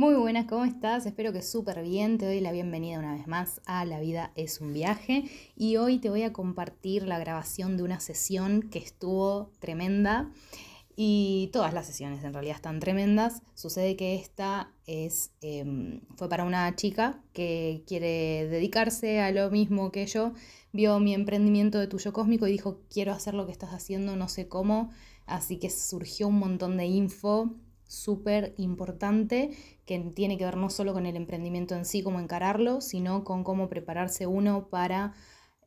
Muy buenas, ¿cómo estás? Espero que súper bien. Te doy la bienvenida una vez más a La vida es un viaje y hoy te voy a compartir la grabación de una sesión que estuvo tremenda y todas las sesiones en realidad están tremendas. Sucede que esta es, em, fue para una chica que quiere dedicarse a lo mismo que yo. Vio mi emprendimiento de tuyo cósmico y dijo, quiero hacer lo que estás haciendo, no sé cómo. Así que surgió un montón de info súper importante que tiene que ver no solo con el emprendimiento en sí, cómo encararlo, sino con cómo prepararse uno para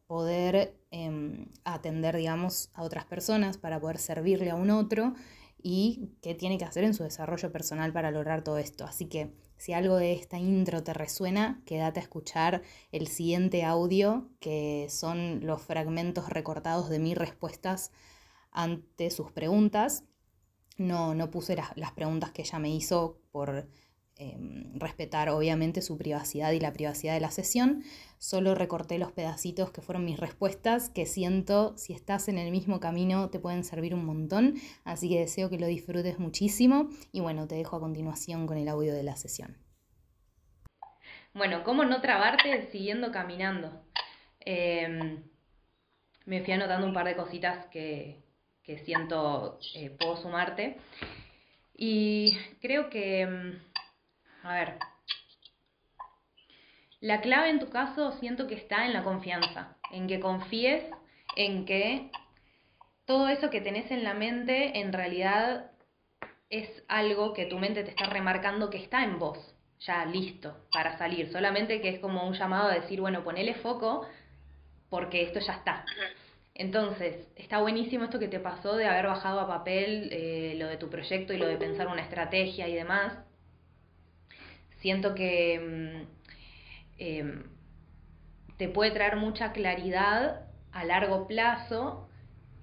poder em, atender, digamos, a otras personas, para poder servirle a un otro y qué tiene que hacer en su desarrollo personal para lograr todo esto. Así que si algo de esta intro te resuena, quédate a escuchar el siguiente audio, que son los fragmentos recortados de mis respuestas ante sus preguntas no, no puse las, preguntas que ella me hizo por em, respetar obviamente su privacidad y la privacidad de la sesión. Solo recorté los pedacitos que fueron mis respuestas, que siento, si estás en el mismo camino, te pueden servir un montón. Así que deseo que lo disfrutes muchísimo. Y bueno, te dejo a continuación con el audio de la sesión. Bueno, ¿cómo no trabarte siguiendo caminando? Em, me fui anotando un par de cositas que, que siento eh, puedo sumarte. Y creo que, mm, a ver, la clave en tu caso siento que está en la confianza, en que confíes en que todo eso que tenés en la mente en realidad es algo que tu mente te está remarcando que está en vos, ya listo para salir, solamente que es como un llamado a decir, bueno, ponele foco porque esto ya está. Entonces, está buenísimo esto que te pasó de haber bajado a papel eh, lo de tu proyecto y lo de pensar una estrategia y demás. Siento que mm, em, te puede traer mucha claridad a largo plazo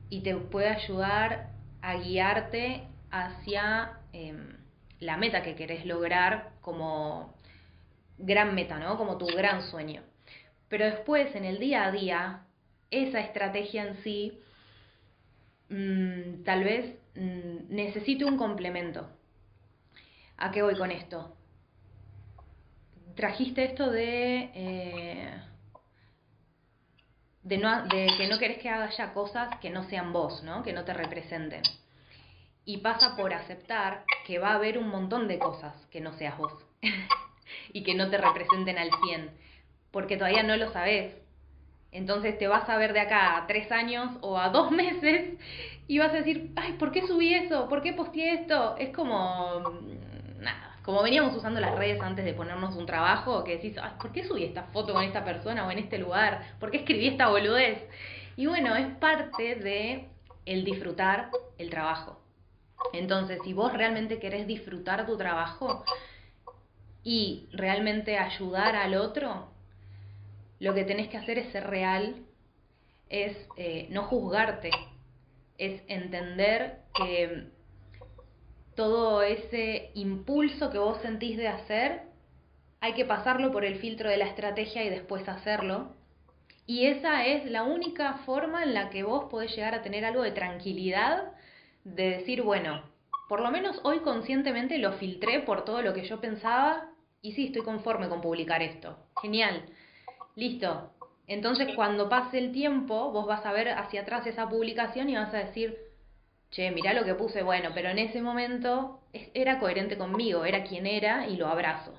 y te puede ayudar a guiarte hacia em, la meta que querés lograr como gran meta, ¿no? Como tu gran sueño. Pero después, en el día a día, esa estrategia en sí mm, tal vez mm, necesite un complemento. ¿A qué voy con esto? Trajiste esto de, eh, de que no querés que haga ya cosas que no sean vos, ¿no? que no te representen. Y pasa por aceptar que va a haber un montón de cosas que no seas vos y que no te representen al 100, porque todavía no lo sabes, entonces te vas a ver de acá a tres años o a dos meses y vas a decir, ay, ¿por qué subí eso? ¿Por qué posteé esto? Es como, mm, nada, como veníamos usando las redes antes de ponernos un trabajo, que decís, ¿por qué subí esta foto con esta persona o en este lugar? ¿Por qué escribí esta boludez? Y bueno, es parte de el disfrutar el trabajo. Entonces, si vos realmente querés disfrutar tu trabajo y realmente ayudar al otro, lo que tenés que hacer es ser real, es eh, no juzgarte, es entender que todo ese impulso que vos sentís de hacer, hay que pasarlo por el filtro de la estrategia y después hacerlo. Y esa es la única forma en la que vos podés llegar a tener algo de tranquilidad, de decir, bueno, por lo menos hoy conscientemente lo filtré por todo lo que yo pensaba y sí, estoy conforme con publicar esto. Genial. Listo. Entonces cuando pase el tiempo, vos vas a ver hacia atrás esa publicación y vas a decir, che, mirá lo que puse, bueno, pero en ese momento era coherente conmigo, era quien era y lo abrazo.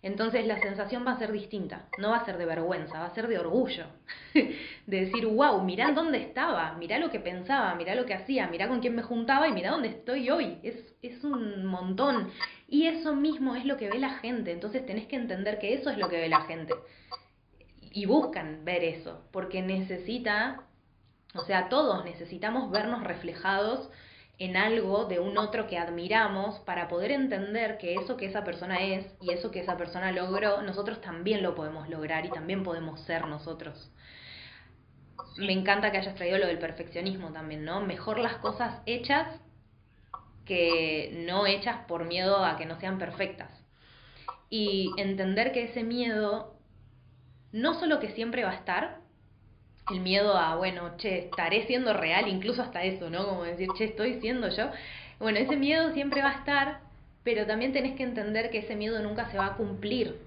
Entonces la sensación va a ser distinta, no va a ser de vergüenza, va a ser de orgullo. de decir, wow, mirá dónde estaba, mirá lo que pensaba, mirá lo que hacía, mirá con quién me juntaba y mirá dónde estoy hoy. Es, es un montón. Y eso mismo es lo que ve la gente, entonces tenés que entender que eso es lo que ve la gente y buscan ver eso, porque necesita, o sea, todos necesitamos vernos reflejados en algo de un otro que admiramos para poder entender que eso que esa persona es y eso que esa persona logró, nosotros también lo podemos lograr y también podemos ser nosotros. Me encanta que hayas traído lo del perfeccionismo también, ¿no? Mejor las cosas hechas que no hechas por miedo a que no sean perfectas. Y entender que ese miedo no solo que siempre va a estar, el miedo a, bueno, che, estaré siendo real, incluso hasta eso, ¿no? Como decir, che, estoy siendo yo. Bueno, ese miedo siempre va a estar, pero también tenés que entender que ese miedo nunca se va a cumplir.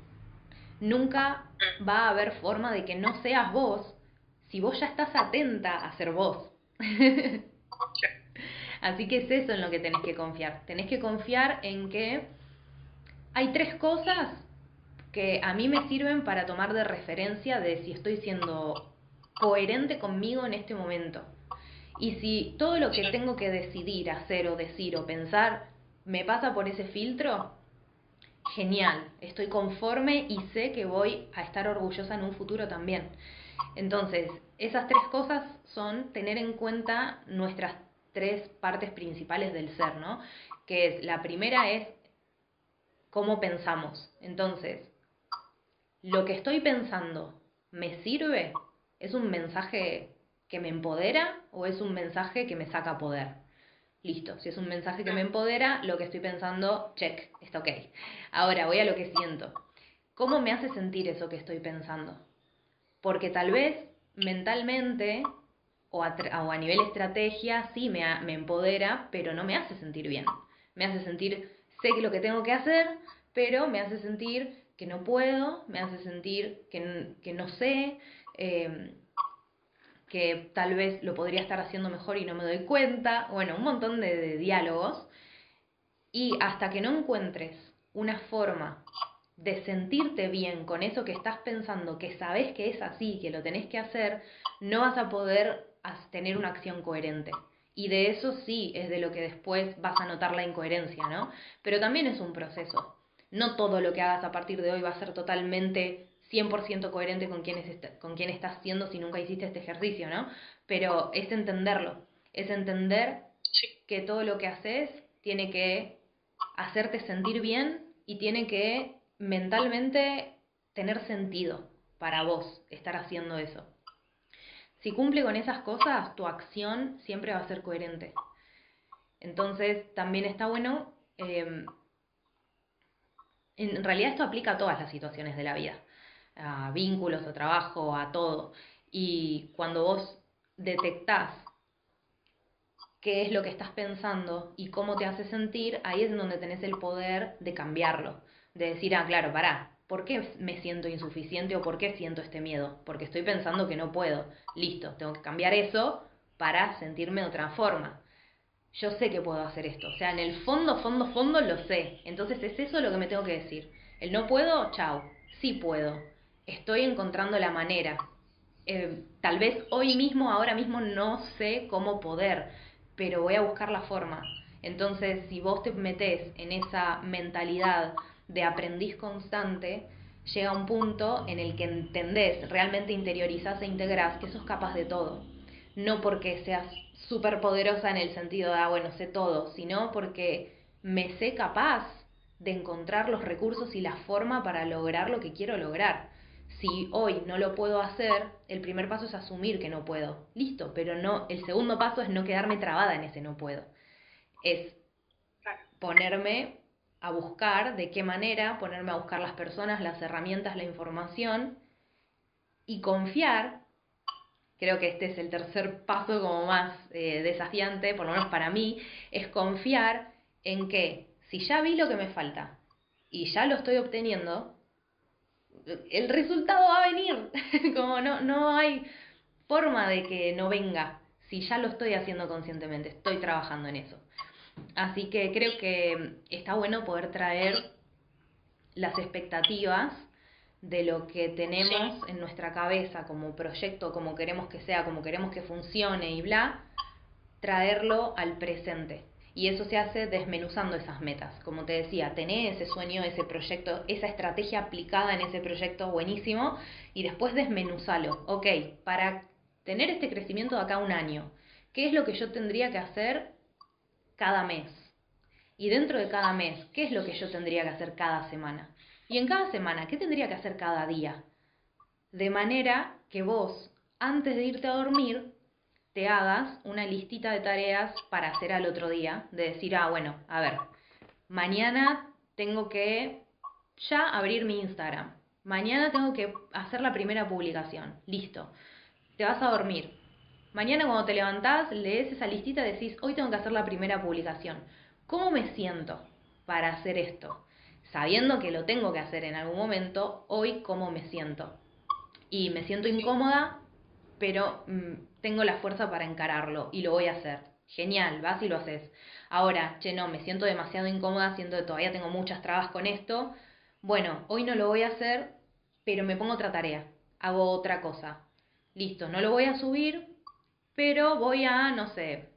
Nunca va a haber forma de que no seas vos si vos ya estás atenta a ser vos. Así que es eso en lo que tenés que confiar. Tenés que confiar en que hay tres cosas que a mí me sirven para tomar de referencia de si estoy siendo coherente conmigo en este momento. Y si todo lo que tengo que decidir, hacer o decir o pensar me pasa por ese filtro, genial, estoy conforme y sé que voy a estar orgullosa en un futuro también. Entonces, esas tres cosas son tener en cuenta nuestras tres partes principales del ser, ¿no? Que es, la primera es cómo pensamos. Entonces, lo que estoy pensando, ¿me sirve? ¿Es un mensaje que me empodera o es un mensaje que me saca poder? Listo, si es un mensaje que me empodera, lo que estoy pensando, check, está ok. Ahora voy a lo que siento. ¿Cómo me hace sentir eso que estoy pensando? Porque tal vez mentalmente o a, nivel estrategia sí me, me empodera, pero no me hace sentir bien. Me hace sentir, sé que lo que tengo que hacer, pero me hace sentir que no puedo, me hace sentir que, que no sé, Em, que tal vez lo podría estar haciendo mejor y no me doy cuenta, bueno, un montón de, diálogos, y hasta que no encuentres una forma de sentirte bien con eso que estás pensando, que sabes que es así, que lo tenés que hacer, no vas a poder tener una acción coherente. Y de eso sí es de lo que después vas a notar la incoherencia, ¿no? Pero también es un proceso. No todo lo que hagas a partir de hoy va a ser totalmente 100% coherente con quién, con quién estás siendo si nunca hiciste este ejercicio, ¿no? Pero es entenderlo, es entender que todo lo que haces tiene que hacerte sentir bien y tiene que mentalmente tener sentido para vos estar haciendo eso. Si cumple con esas cosas, tu acción siempre va a ser coherente. Entonces, también está bueno, em, en realidad esto aplica a todas las situaciones de la vida a vínculos, a trabajo, a todo. Y cuando vos detectás qué es lo que estás pensando y cómo te hace sentir, ahí es donde tenés el poder de cambiarlo, de decir, ah, claro, pará, ¿por qué me siento insuficiente o por qué siento este miedo? Porque estoy pensando que no puedo. Listo, tengo que cambiar eso para sentirme de otra forma. Yo sé que puedo hacer esto, o sea, en el fondo, fondo, fondo lo sé. Entonces es eso lo que me tengo que decir. El no puedo, chao, sí puedo estoy encontrando la manera. Eh, tal vez hoy mismo, ahora mismo no sé cómo poder, pero voy a buscar la forma. Entonces, si vos te metes en esa mentalidad de aprendiz constante, llega un punto en el que entendés, realmente interiorizás e integrás que sos capaz de todo. No porque seas súper poderosa en el sentido de, ah, bueno, sé todo, sino porque me sé capaz de encontrar los recursos y la forma para lograr lo que quiero lograr si hoy no lo puedo hacer, el primer paso es asumir que no puedo. Listo, pero no, el segundo paso es no quedarme trabada en ese no puedo. Es ponerme a buscar de qué manera, ponerme a buscar las personas, las herramientas, la información y confiar. Creo que este es el tercer paso como más eh, desafiante, por lo menos para mí, es confiar en que si ya vi lo que me falta y ya lo estoy obteniendo, el resultado va a venir. Como no, no hay forma de que no venga si ya lo estoy haciendo conscientemente, estoy trabajando en eso. Así que creo que está bueno poder traer las expectativas de lo que tenemos en nuestra cabeza como proyecto, como queremos que sea, como queremos que funcione y bla, traerlo al presente. Y eso se hace desmenuzando esas metas. Como te decía, tener ese sueño, ese proyecto, esa estrategia aplicada en ese proyecto buenísimo y después desmenuzalo. Ok, para tener este crecimiento de acá un año, ¿qué es lo que yo tendría que hacer cada mes. Y dentro de cada mes, ¿qué es lo que yo tendría que hacer cada semana? Y en cada semana, ¿qué tendría que hacer cada día? De manera que vos, antes de irte a dormir, te hagas una listita de tareas para hacer al otro día, de decir, ah, bueno, a ver, mañana tengo que ya abrir mi Instagram, mañana tengo que hacer la primera publicación, listo, te vas a dormir. Mañana cuando te levantás, lees esa listita y decís, hoy tengo que hacer la primera publicación. ¿Cómo me siento para hacer esto? Sabiendo que lo tengo que hacer en algún momento, hoy cómo me siento. Y me siento incómoda, pero mm, tengo la fuerza para encararlo y lo voy a hacer. Genial, vas y lo haces. Ahora, che, no, me siento demasiado incómoda, siento que todavía tengo muchas trabas con esto. Bueno, hoy no lo voy a hacer, pero me pongo otra tarea, hago otra cosa. Listo, no lo voy a subir, pero voy a, no sé,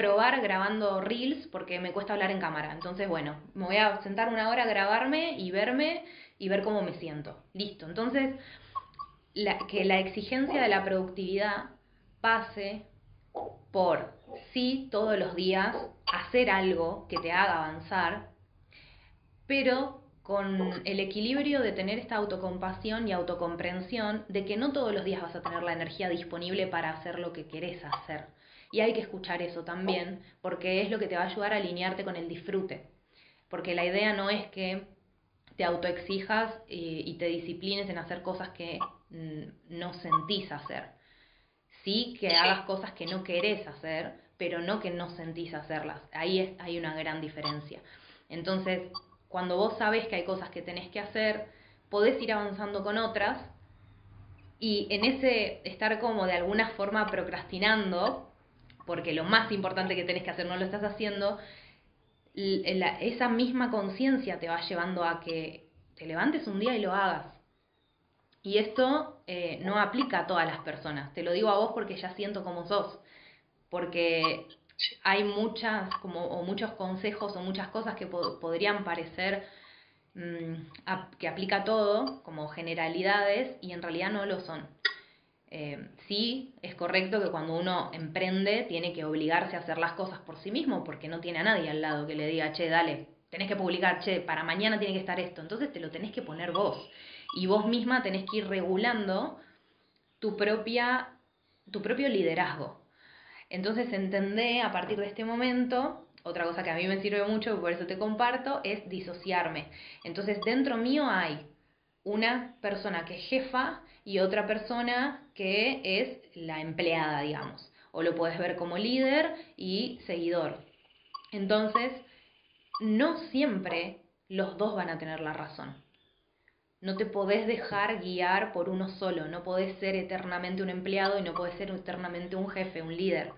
probar grabando reels porque me cuesta hablar en cámara. Entonces, bueno, me voy a sentar una hora a grabarme y verme y ver cómo me siento. Listo. Entonces, que la exigencia de la productividad pase por sí todos los días hacer algo que te haga avanzar, pero con el equilibrio de tener esta autocompasión y autocomprensión de que no todos los días vas a tener la energía disponible para hacer lo que querés hacer. Y hay que escuchar eso también, porque es lo que te va a ayudar a alinearte con el disfrute. Porque la idea no es que te autoexijas y, y te disciplines en hacer cosas que no sentís hacer. Sí que hagas cosas que no querés hacer, pero no que no sentís hacerlas. Ahí hay una gran diferencia. Entonces, cuando vos sabes que hay cosas que tenés que hacer, podés ir avanzando con otras y en ese estar como de alguna forma procrastinando, porque lo más importante que tenés que hacer no lo estás haciendo, esa misma conciencia te va llevando a que te levantes un día y lo hagas. Y esto eh, no aplica a todas las personas, te lo digo a vos porque ya siento como sos, porque hay muchas, como, o muchos consejos o muchas cosas que podrían parecer mm, que aplica todo, como generalidades, y en realidad no lo son. Eh, sí, es correcto que cuando uno emprende tiene que obligarse a hacer las cosas por sí mismo, porque no tiene a nadie al lado que le diga, che, dale, tenés que publicar, che, para mañana tiene que estar esto. Entonces te lo tenés que poner vos. Y vos misma tenés que ir regulando tu, propia, tu propio liderazgo. Entonces entendé a partir de este momento, otra cosa que a mí me sirve mucho, por eso te comparto, es disociarme. Entonces dentro mío hay una persona que es jefa y otra persona que es la empleada, digamos. O lo puedes ver como líder y seguidor. Entonces, no siempre los dos van a tener la razón. No te podés dejar guiar por uno solo, no podés ser eternamente un empleado y no podés ser eternamente un jefe, un líder.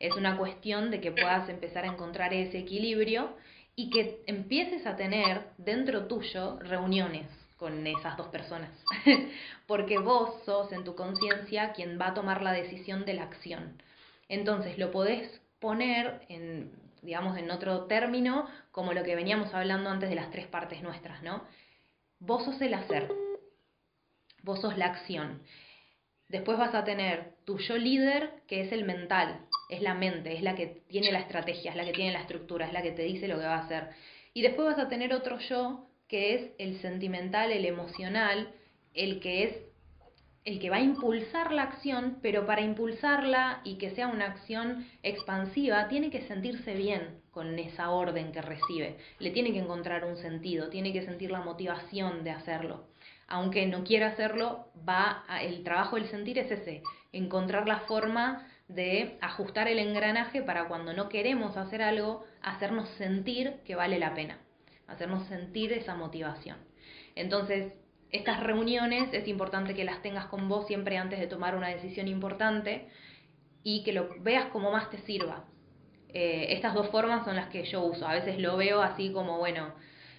Es una cuestión de que puedas empezar a encontrar ese equilibrio y que empieces a tener dentro tuyo reuniones con esas dos personas. Porque vos sos en tu conciencia quien va a tomar la decisión de la acción. Entonces lo podés poner en, digamos, en otro término, como lo que veníamos hablando antes de las tres partes nuestras, ¿no? Vos sos el hacer, vos sos la acción. Después vas a tener tu yo líder, que es el mental, es la mente, es la que tiene la estrategia, es la que tiene la estructura, es la que te dice lo que va a hacer. Y después vas a tener otro yo, que es el sentimental, el emocional, el que es el que va a impulsar la acción, pero para impulsarla y que sea una acción expansiva, tiene que sentirse bien con esa orden que recibe. Le tiene que encontrar un sentido, tiene que sentir la motivación de hacerlo. Aunque no quiera hacerlo, va el trabajo del sentir es ese, encontrar la forma de ajustar el engranaje para cuando no queremos hacer algo, hacernos sentir que vale la pena, hacernos sentir esa motivación. Entonces, estas reuniones es importante que las tengas con vos siempre antes de tomar una decisión importante y que lo veas como más te sirva. Eh, estas dos formas son las que yo uso. A veces lo veo así como, bueno,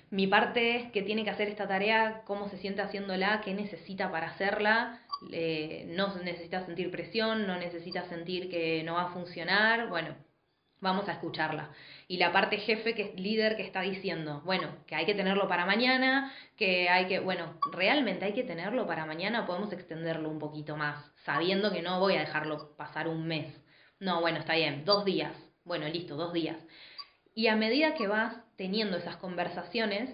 mi parte es que tiene que hacer esta tarea, cómo se siente haciéndola, qué necesita para hacerla. no necesita sentir presión, no necesita sentir que no va a funcionar. Bueno, vamos a escucharla. Y la parte jefe, que es líder, que está diciendo, bueno, que hay que tenerlo para mañana, que hay que, bueno, realmente hay que tenerlo para mañana, podemos extenderlo un poquito más, sabiendo que no voy a dejarlo pasar un mes. No, bueno, está bien, dos días. Bueno, listo, dos días. Y a medida que vas teniendo esas conversaciones,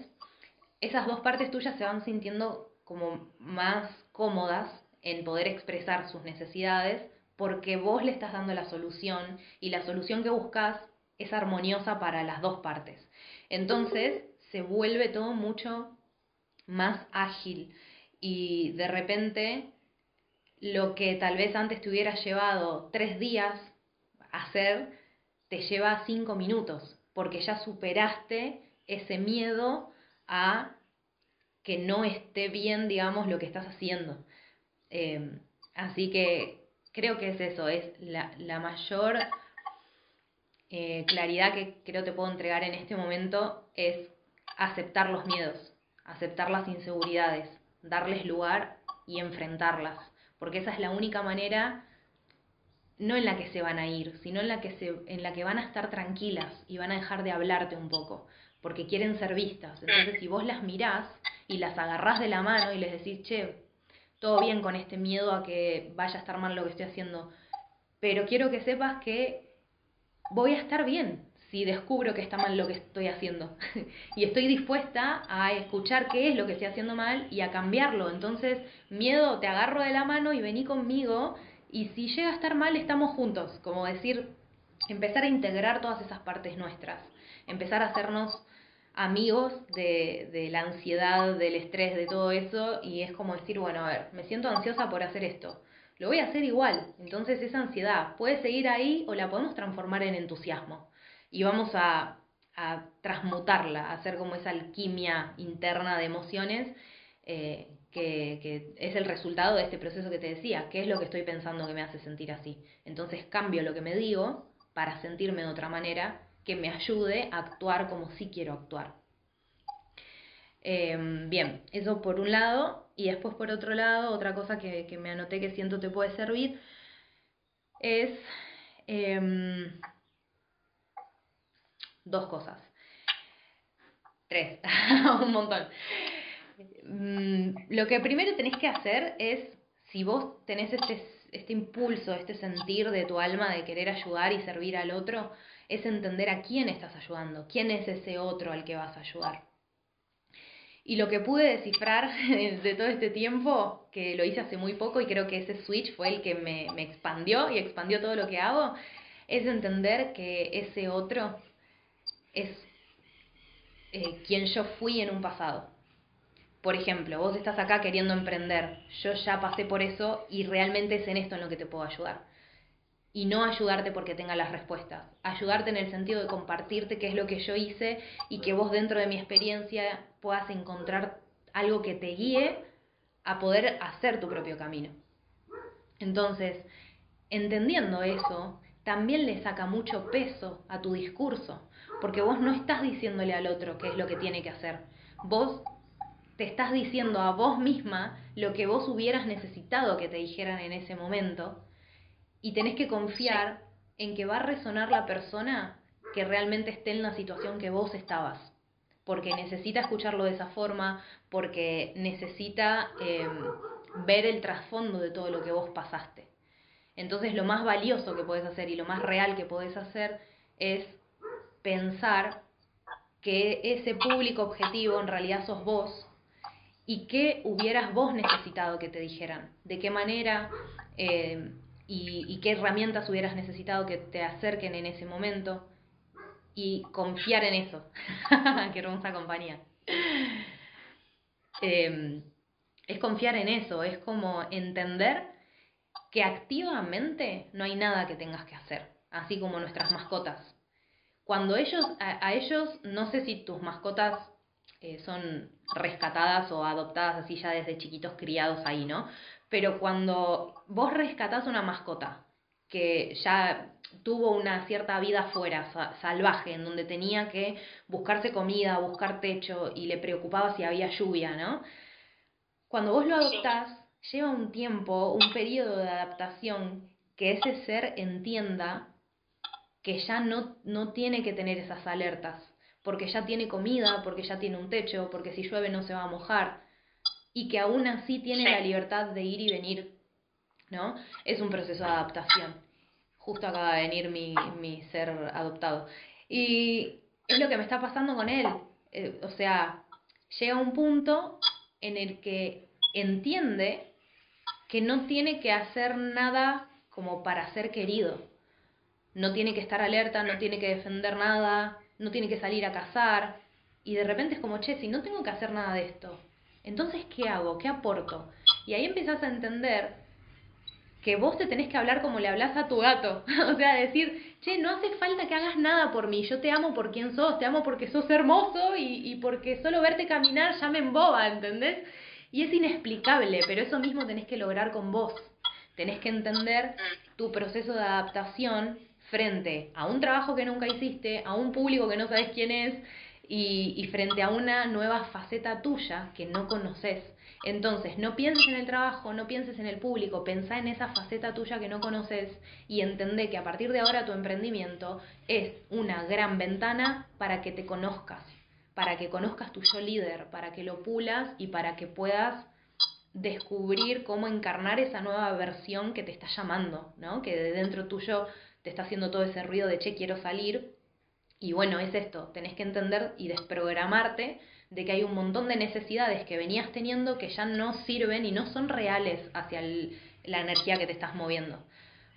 esas dos partes tuyas se van sintiendo como más cómodas en poder expresar sus necesidades porque vos le estás dando la solución y la solución que buscas es armoniosa para las dos partes. Entonces se vuelve todo mucho más ágil y de repente lo que tal vez antes te hubiera llevado tres días hacer, te lleva cinco minutos, porque ya superaste ese miedo a que no esté bien, digamos, lo que estás haciendo. Em, así que creo que es eso, es la mayor eh, claridad que creo te puedo entregar en este momento es aceptar los miedos, aceptar las inseguridades, darles lugar y enfrentarlas, porque esa es la única manera no en la que se van a ir, sino en la que se en la que van a estar tranquilas y van a dejar de hablarte un poco, porque quieren ser vistas. Entonces, si vos las mirás y las agarrás de la mano y les decís, "Che, todo bien con este miedo a que vaya a estar mal lo que estoy haciendo, pero quiero que sepas que voy a estar bien si descubro que está mal lo que estoy haciendo. y estoy dispuesta a escuchar qué es lo que estoy haciendo mal y a cambiarlo. Entonces, miedo, te agarro de la mano y vení conmigo. Y si llega a estar mal, estamos juntos. Como decir, empezar a integrar todas esas partes nuestras. Empezar a hacernos amigos de, de la ansiedad, del estrés, de todo eso. Y es como decir, bueno, a ver, me siento ansiosa por hacer esto. Lo voy a hacer igual. Entonces esa ansiedad puede seguir ahí o la podemos transformar en entusiasmo y vamos a, transmutarla, a hacer como esa alquimia interna de emociones eh, que, que, es el resultado de este proceso que te decía, qué es lo que estoy pensando que me hace sentir así. Entonces cambio lo que me digo para sentirme de otra manera que me ayude a actuar como sí quiero actuar. Em, bien, eso por un lado, y después por otro lado, otra cosa que, que me anoté que siento te puede servir es em, dos cosas. Tres, un montón. Mm, lo que primero tenés que hacer es, si vos tenés este, este impulso, este sentir de tu alma de querer ayudar y servir al otro, es entender a quién estás ayudando, quién es ese otro al que vas a ayudar. Y lo que pude descifrar de todo este tiempo, que lo hice hace muy poco y creo que ese switch fue el que me, me expandió y expandió todo lo que hago, es entender que ese otro es eh, quien yo fui en un pasado. Por ejemplo, vos estás acá queriendo emprender, yo ya pasé por eso y realmente es en esto en lo que te puedo ayudar. Y no ayudarte porque tenga las respuestas, ayudarte en el sentido de compartirte qué es lo que yo hice y que vos dentro de mi experiencia puedas encontrar algo que te guíe a poder hacer tu propio camino. Entonces, entendiendo eso, también le saca mucho peso a tu discurso, porque vos no estás diciéndole al otro qué es lo que tiene que hacer. Vos te estás diciendo a vos misma lo que vos hubieras necesitado que te dijeran en ese momento y tenés que confiar en que va a resonar la persona que realmente esté en la situación que vos estabas, porque necesita escucharlo de esa forma, porque necesita em, ver el trasfondo de todo lo que vos pasaste. Entonces lo más valioso que podés hacer y lo más real que podés hacer es pensar que ese público objetivo en realidad sos vos y qué hubieras vos necesitado que te dijeran, de qué manera eh, y, qué herramientas hubieras necesitado que te acerquen en ese momento y confiar en eso. qué hermosa compañía. Em, es confiar en eso, es como entender que activamente no hay nada que tengas que hacer, así como nuestras mascotas cuando ellos, a, ellos, no sé si tus mascotas eh, son rescatadas o adoptadas así ya desde chiquitos criados ahí, ¿no? Pero cuando vos rescatás una mascota que ya tuvo una cierta vida fuera, salvaje, en donde tenía que buscarse comida, buscar techo y le preocupaba si había lluvia, ¿no? Cuando vos lo adoptás, lleva un tiempo, un periodo de adaptación que ese ser entienda que ya no, no tiene que tener esas alertas, porque ya tiene comida, porque ya tiene un techo, porque si llueve no se va a mojar, y que aún así tiene la libertad de ir y venir, ¿no? Es un proceso de adaptación. Justo acaba de venir mi, mi ser adoptado. Y es lo que me está pasando con él. Eh, o sea, llega un punto en el que entiende que no tiene que hacer nada como para ser querido. No tiene que estar alerta, no tiene que defender nada, no tiene que salir a cazar. Y de repente es como, che, si no tengo que hacer nada de esto, entonces ¿qué hago? ¿Qué aporto? Y ahí empiezas a entender que vos te tenés que hablar como le hablas a tu gato. o sea, decir, che, no hace falta que hagas nada por mí, yo te amo por quien sos, te amo porque sos hermoso y, y porque solo verte caminar ya me emboba, ¿entendés? Y es inexplicable, pero eso mismo tenés que lograr con vos. Tenés que entender tu proceso de adaptación frente a un trabajo que nunca hiciste, a un público que no sabes quién es y, y frente a una nueva faceta tuya que no conoces. Entonces, no pienses en el trabajo, no pienses en el público, pensá en esa faceta tuya que no conoces y entendé que a partir de ahora tu emprendimiento es una gran ventana para que te conozcas para que conozcas tu yo líder, para que lo pulas y para que puedas descubrir cómo encarnar esa nueva versión que te está llamando, ¿no? Que de dentro tuyo te está haciendo todo ese ruido de che, quiero salir. Y bueno, es esto, tenés que entender y desprogramarte de que hay un montón de necesidades que venías teniendo que ya no sirven y no son reales hacia la energía que te estás moviendo.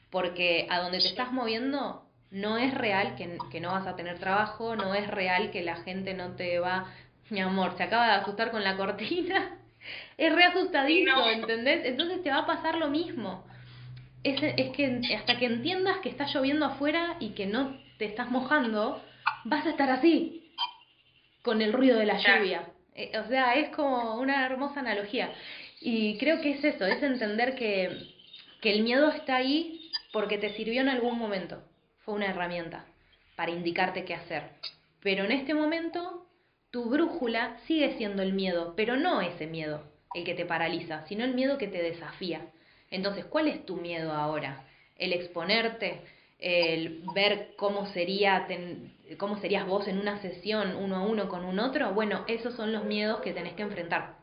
Porque a donde te estás moviendo no es real que, que, no vas a tener trabajo, no es real que la gente no te va, mi amor, se acaba de asustar con la cortina, es re asustadizo, ¿entendés? Entonces te va a pasar lo mismo. Es, es que hasta que entiendas que está lloviendo afuera y que no te estás mojando, vas a estar así, con el ruido de la lluvia. Eh, o sea, es como una hermosa analogía. Y creo que es eso, es entender que, que el miedo está ahí porque te sirvió en algún momento fue una herramienta para indicarte qué hacer. Pero en este momento, tu brújula sigue siendo el miedo, pero no ese miedo el que te paraliza, sino el miedo que te desafía. Entonces, ¿cuál es tu miedo ahora? El exponerte, el ver cómo sería cómo serías vos en una sesión uno a uno con un otro, bueno, esos son los miedos que tenés que enfrentar.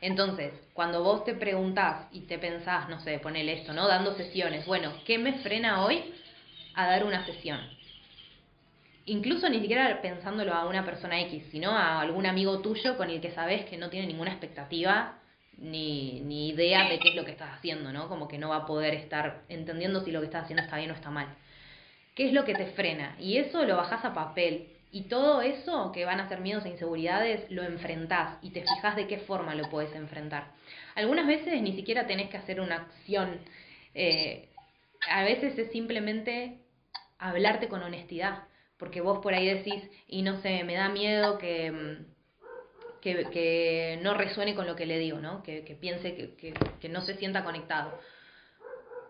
Entonces, cuando vos te preguntás y te pensás, no sé, ponele esto, ¿no? Dando sesiones, bueno, ¿qué me frena hoy? a dar una sesión. Incluso ni siquiera pensándolo a una persona X, sino a algún amigo tuyo con el que sabes que no tiene ninguna expectativa ni, ni idea de qué es lo que estás haciendo, ¿no? Como que no va a poder estar entendiendo si lo que estás haciendo está bien o está mal. ¿Qué es lo que te frena? Y eso lo bajas a papel. Y todo eso que van a ser miedos e inseguridades lo enfrentás y te fijas de qué forma lo puedes enfrentar. Algunas veces ni siquiera tenés que hacer una acción. Eh, a veces es simplemente hablarte con honestidad, porque vos por ahí decís, y no sé, me da miedo que, mm, que, no resuene con lo que le digo, ¿no? Que, que piense que no se sienta conectado.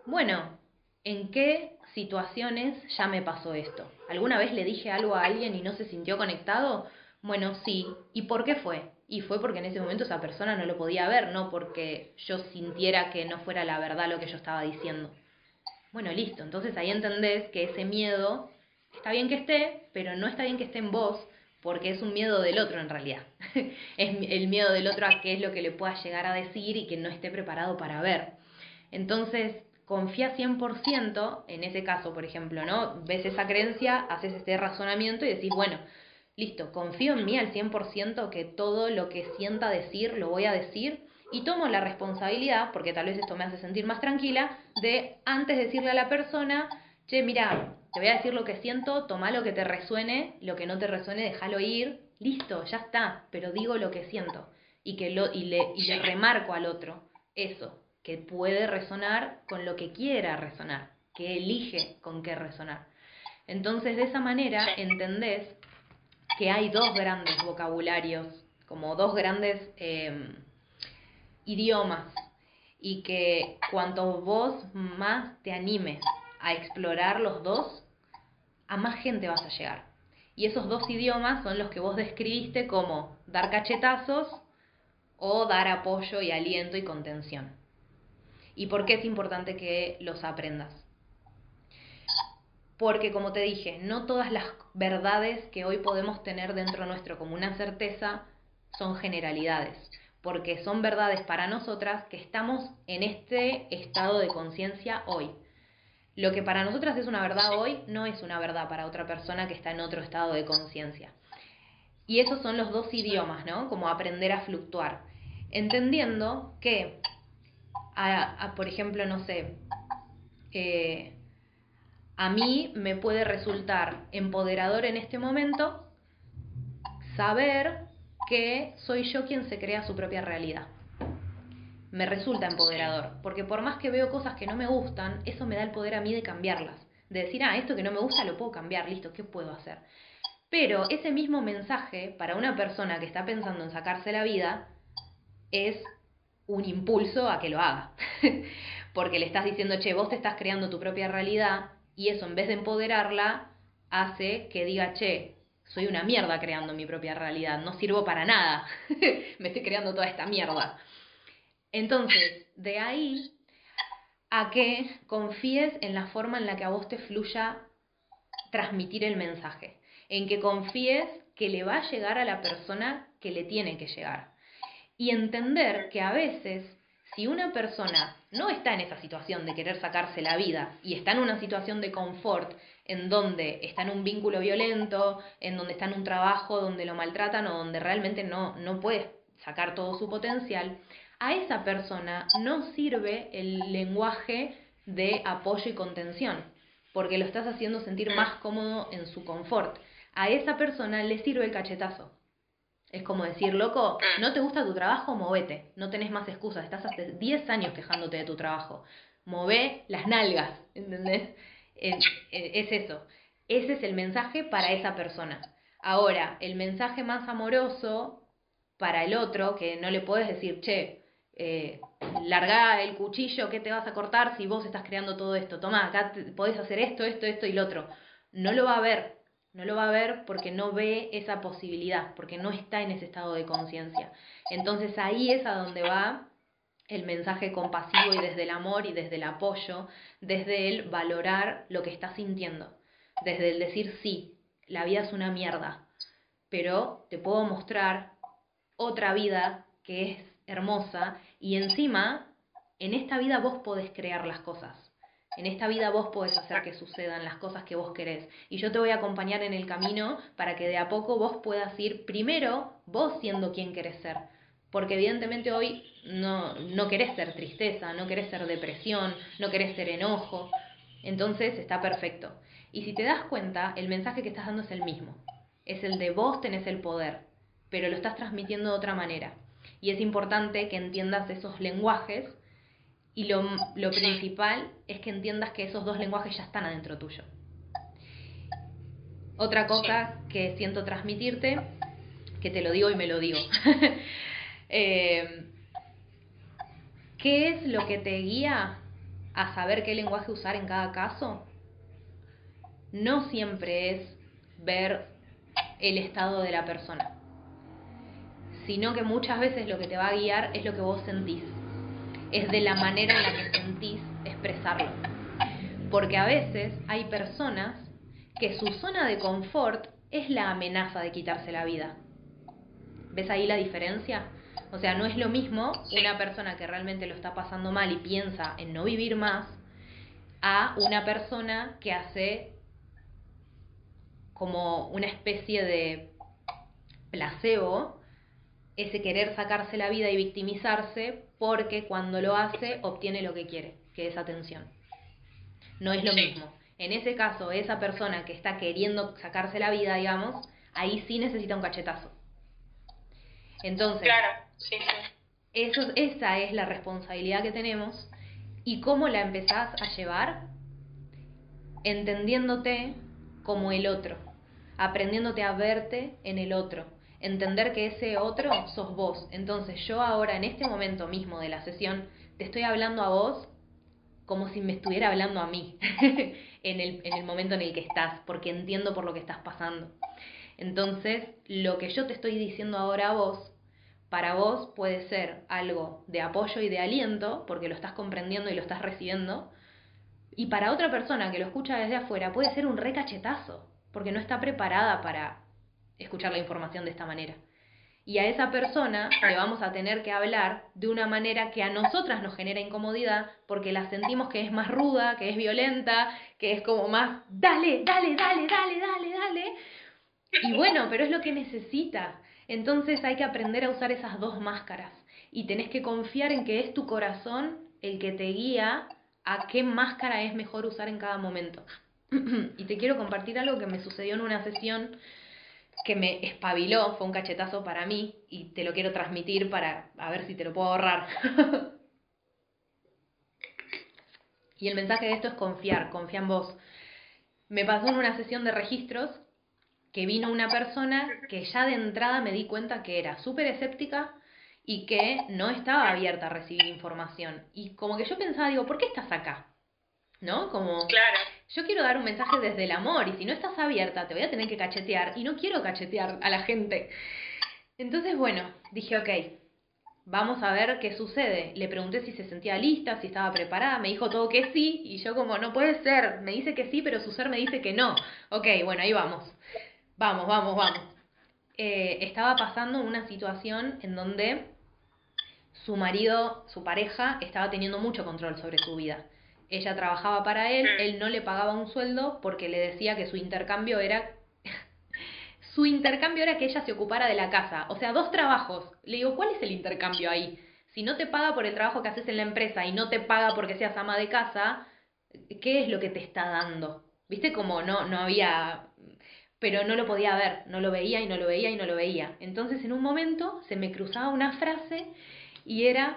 Bueno, ¿en qué situaciones ya me pasó esto? ¿Alguna vez le dije algo a alguien y no se sintió conectado? Bueno, sí. ¿Y por qué fue? Y fue porque en ese momento esa persona no lo podía ver, no porque yo sintiera que no fuera la verdad lo que yo estaba diciendo. Bueno, listo, entonces ahí entendés que ese miedo está bien que esté, pero no está bien que esté en vos, porque es un miedo del otro en realidad. es el miedo del otro a qué es lo que le pueda llegar a decir y que no esté preparado para ver. Entonces, confía 100% en ese caso, por ejemplo, ¿no? Ves esa creencia, haces este razonamiento y decís, bueno, listo, confío en mí al 100% que todo lo que sienta decir lo voy a decir y tomo la responsabilidad, porque tal vez esto me hace sentir más tranquila, de antes decirle a la persona, che, mira, te voy a decir lo que siento, toma lo que te resuene, lo que no te resuene, déjalo ir, listo, ya está, pero digo lo que siento y, que lo, y, le, y le remarco al otro eso, que puede resonar con lo que quiera resonar, que elige con qué resonar. Entonces, de esa manera entendés que hay dos grandes vocabularios, como dos grandes... Eh, idiomas y que cuanto vos más te animes a explorar los dos, a más gente vas a llegar. Y esos dos idiomas son los que vos describiste como dar cachetazos o dar apoyo y aliento y contención. ¿Y por qué es importante que los aprendas? Porque como te dije, no todas las verdades que hoy podemos tener dentro nuestro como una certeza son generalidades porque son verdades para nosotras que estamos en este estado de conciencia hoy. Lo que para nosotras es una verdad hoy no es una verdad para otra persona que está en otro estado de conciencia. Y esos son los dos idiomas, ¿no? Como aprender a fluctuar. Entendiendo que, por ejemplo, no sé, eh, a mí me puede resultar empoderador en este momento saber que soy yo quien se crea su propia realidad. Me resulta empoderador, porque por más que veo cosas que no me gustan, eso me da el poder a mí de cambiarlas. De decir, ah, esto que no me gusta lo puedo cambiar, listo, ¿qué puedo hacer? Pero ese mismo mensaje para una persona que está pensando en sacarse la vida es un impulso a que lo haga. porque le estás diciendo, che, vos te estás creando tu propia realidad y eso en vez de empoderarla hace que diga, che, soy una mierda creando mi propia realidad, no sirvo para nada, me estoy creando toda esta mierda. Entonces, de ahí a que confíes en la forma en la que a vos te fluya transmitir el mensaje, en que confíes que le va a llegar a la persona que le tiene que llegar. Y entender que a veces, si una persona no está en esa situación de querer sacarse la vida y está en una situación de confort en donde está en un vínculo violento, en donde está en un trabajo donde lo maltratan o donde realmente no, no puede sacar todo su potencial, a esa persona no sirve el lenguaje de apoyo y contención, porque lo estás haciendo sentir más cómodo en su confort. A esa persona le sirve el cachetazo. Es como decir, loco, no te gusta tu trabajo, movete, no tenés más excusas, estás hace 10 años quejándote de tu trabajo. Mové las nalgas, ¿entendés? Es, eso. Ese es el mensaje para esa persona. Ahora, el mensaje más amoroso para el otro, que no le puedes decir, che, eh, larga el cuchillo, ¿qué te vas a cortar si vos estás creando todo esto? Toma, acá podés hacer esto, esto, esto y lo otro. No lo va a ver, no lo va a ver porque no ve esa posibilidad, porque no está en ese estado de conciencia. Entonces ahí es a donde va el mensaje compasivo y desde el amor y desde el apoyo, desde el valorar lo que estás sintiendo, desde el decir sí, la vida es una mierda, pero te puedo mostrar otra vida que es hermosa y encima en esta vida vos podés crear las cosas. En esta vida vos podés hacer que sucedan las cosas que vos querés. Y yo te voy a acompañar en el camino para que de a poco vos puedas ir primero vos siendo quien querés ser porque evidentemente hoy no, no querés ser tristeza, no querés ser depresión, no querés ser enojo. Entonces está perfecto. Y si te das cuenta, el mensaje que estás dando es el mismo. Es el de vos tenés el poder, pero lo estás transmitiendo de otra manera. Y es importante que entiendas esos lenguajes y lo, lo principal es que entiendas que esos dos lenguajes ya están adentro tuyo. Otra cosa que siento transmitirte, que te lo digo y me lo digo, Eh, ¿Qué es lo que te guía a saber qué lenguaje usar en cada caso? No siempre es ver el estado de la persona, sino que muchas veces lo que te va a guiar es lo que vos sentís, es de la manera en la que sentís expresarlo. Porque a veces hay personas que su zona de confort es la amenaza de quitarse la vida. ¿Ves ahí la diferencia? O sea, no es lo mismo una persona que realmente lo está pasando mal y piensa en no vivir más a una persona que hace como una especie de placebo ese querer sacarse la vida y victimizarse porque cuando lo hace obtiene lo que quiere, que es atención. No es lo mismo. En ese caso, esa persona que está queriendo sacarse la vida, digamos, ahí sí necesita un cachetazo. Entonces, claro Sí, Eso, esa es la responsabilidad que tenemos. ¿Y cómo la empezás a llevar? Entendiéndote como el otro, aprendiéndote a verte en el otro, entender que ese otro sos vos. Entonces yo ahora, en este momento mismo de la sesión, te estoy hablando a vos como si me estuviera hablando a mí en, el, en el momento en el que estás, porque entiendo por lo que estás pasando. Entonces, lo que yo te estoy diciendo ahora a vos para vos puede ser algo de apoyo y de aliento, porque lo estás comprendiendo y lo estás recibiendo, y para otra persona que lo escucha desde afuera puede ser un recachetazo, porque no está preparada para escuchar la información de esta manera. Y a esa persona le vamos a tener que hablar de una manera que a nosotras nos genera incomodidad porque la sentimos que es más ruda, que es violenta, que es como más, dale, dale, dale, dale, dale, dale. Y bueno, pero es lo que necesita. Entonces hay que aprender a usar esas dos máscaras y tenés que confiar en que es tu corazón el que te guía a qué máscara es mejor usar en cada momento. y te quiero compartir algo que me sucedió en una sesión que me espabiló, fue un cachetazo para mí y te lo quiero transmitir para a ver si te lo puedo ahorrar. y el mensaje de esto es confiar, confía en vos. Me pasó en una sesión de registros que vino una persona que ya de entrada me di cuenta que era súper escéptica y que no estaba abierta a recibir información. Y como que yo pensaba, digo, ¿por qué estás acá? ¿No? Como, Claro. Yo quiero dar un mensaje desde el amor y si no estás abierta te voy a tener que cachetear y no quiero cachetear a la gente. Entonces, bueno, dije, ok, vamos a ver qué sucede. Le pregunté si se sentía lista, si estaba preparada, me dijo todo que sí y yo como, no puede ser, me dice que sí, pero su ser me dice que no. Ok, bueno, ahí vamos. Vamos, vamos, vamos. Eh, estaba pasando una situación en donde su marido, su pareja, estaba teniendo mucho control sobre su vida. Ella trabajaba para él, él no le pagaba un sueldo porque le decía que su intercambio era su intercambio era que ella se ocupara de la casa, o sea, dos trabajos. Le digo, ¿cuál es el intercambio ahí? Si no te paga por el trabajo que haces en la empresa y no te paga porque seas ama de casa, ¿qué es lo que te está dando? ¿Viste como no no había pero no lo podía ver, no lo veía y no lo veía y no lo veía. Entonces en un momento se me cruzaba una frase y era,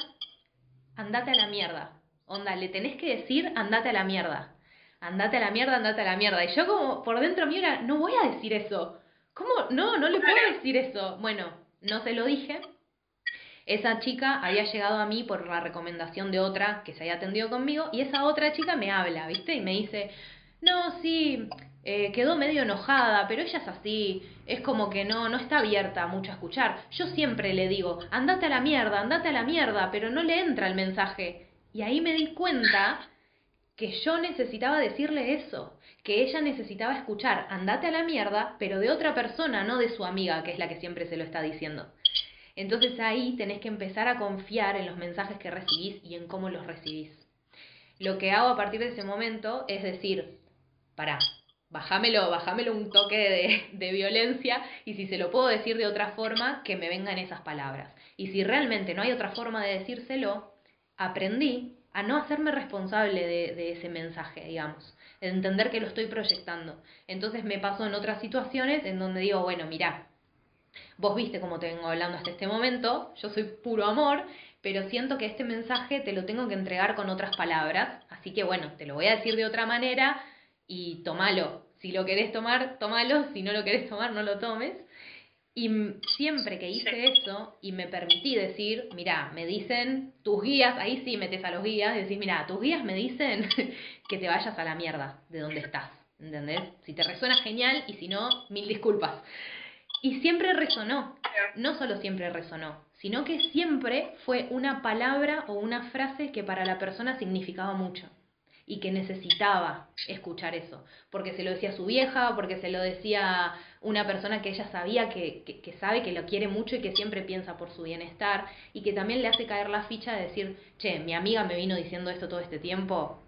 andate a la mierda. Onda, le tenés que decir, andate a la mierda. Andate a la mierda, andate a la mierda. Y yo como por dentro mío era, no voy a decir eso. ¿Cómo? No, no le puedo decir eso. Bueno, no se lo dije. Esa chica había llegado a mí por la recomendación de otra que se había atendido conmigo y esa otra chica me habla, ¿viste? Y me dice, no, sí, eh, quedó medio enojada, pero ella es así, es como que no, no está abierta mucho a escuchar. Yo siempre le digo, andate a la mierda, andate a la mierda, pero no le entra el mensaje. Y ahí me di cuenta que yo necesitaba decirle eso, que ella necesitaba escuchar, andate a la mierda, pero de otra persona, no de su amiga, que es la que siempre se lo está diciendo. Entonces ahí tenés que empezar a confiar en los mensajes que recibís y en cómo los recibís. Lo que hago a partir de ese momento es decir, pará, bajámelo, bajámelo un toque de, de, violencia y si se lo puedo decir de otra forma, que me vengan esas palabras. Y si realmente no hay otra forma de decírselo, aprendí a no hacerme responsable de, ese mensaje, digamos, de entender que lo estoy proyectando. Entonces me pasó en otras situaciones en donde digo, bueno, mirá, vos viste cómo te vengo hablando hasta este momento, yo soy puro amor, pero siento que este mensaje te lo tengo que entregar con otras palabras, así que bueno, te lo voy a decir de otra manera y tomalo. Si lo querés tomar, tomalo, si no lo querés tomar, no lo tomes. Y siempre que hice eso y me permití decir, mira, me dicen tus guías, ahí sí metes a los guías, y decís, mira, tus guías me dicen que te vayas a la mierda de donde estás, ¿entendés? Si te resuena genial y si no, mil disculpas. Y siempre resonó, no solo siempre resonó, sino que siempre fue una palabra o una frase que para la persona significaba mucho y que necesitaba escuchar eso, porque se lo decía su vieja, porque se lo decía una persona que ella sabía que, sabe que lo quiere mucho y que siempre piensa por su bienestar y que también le hace caer la ficha de decir, che, mi amiga me vino diciendo esto todo este tiempo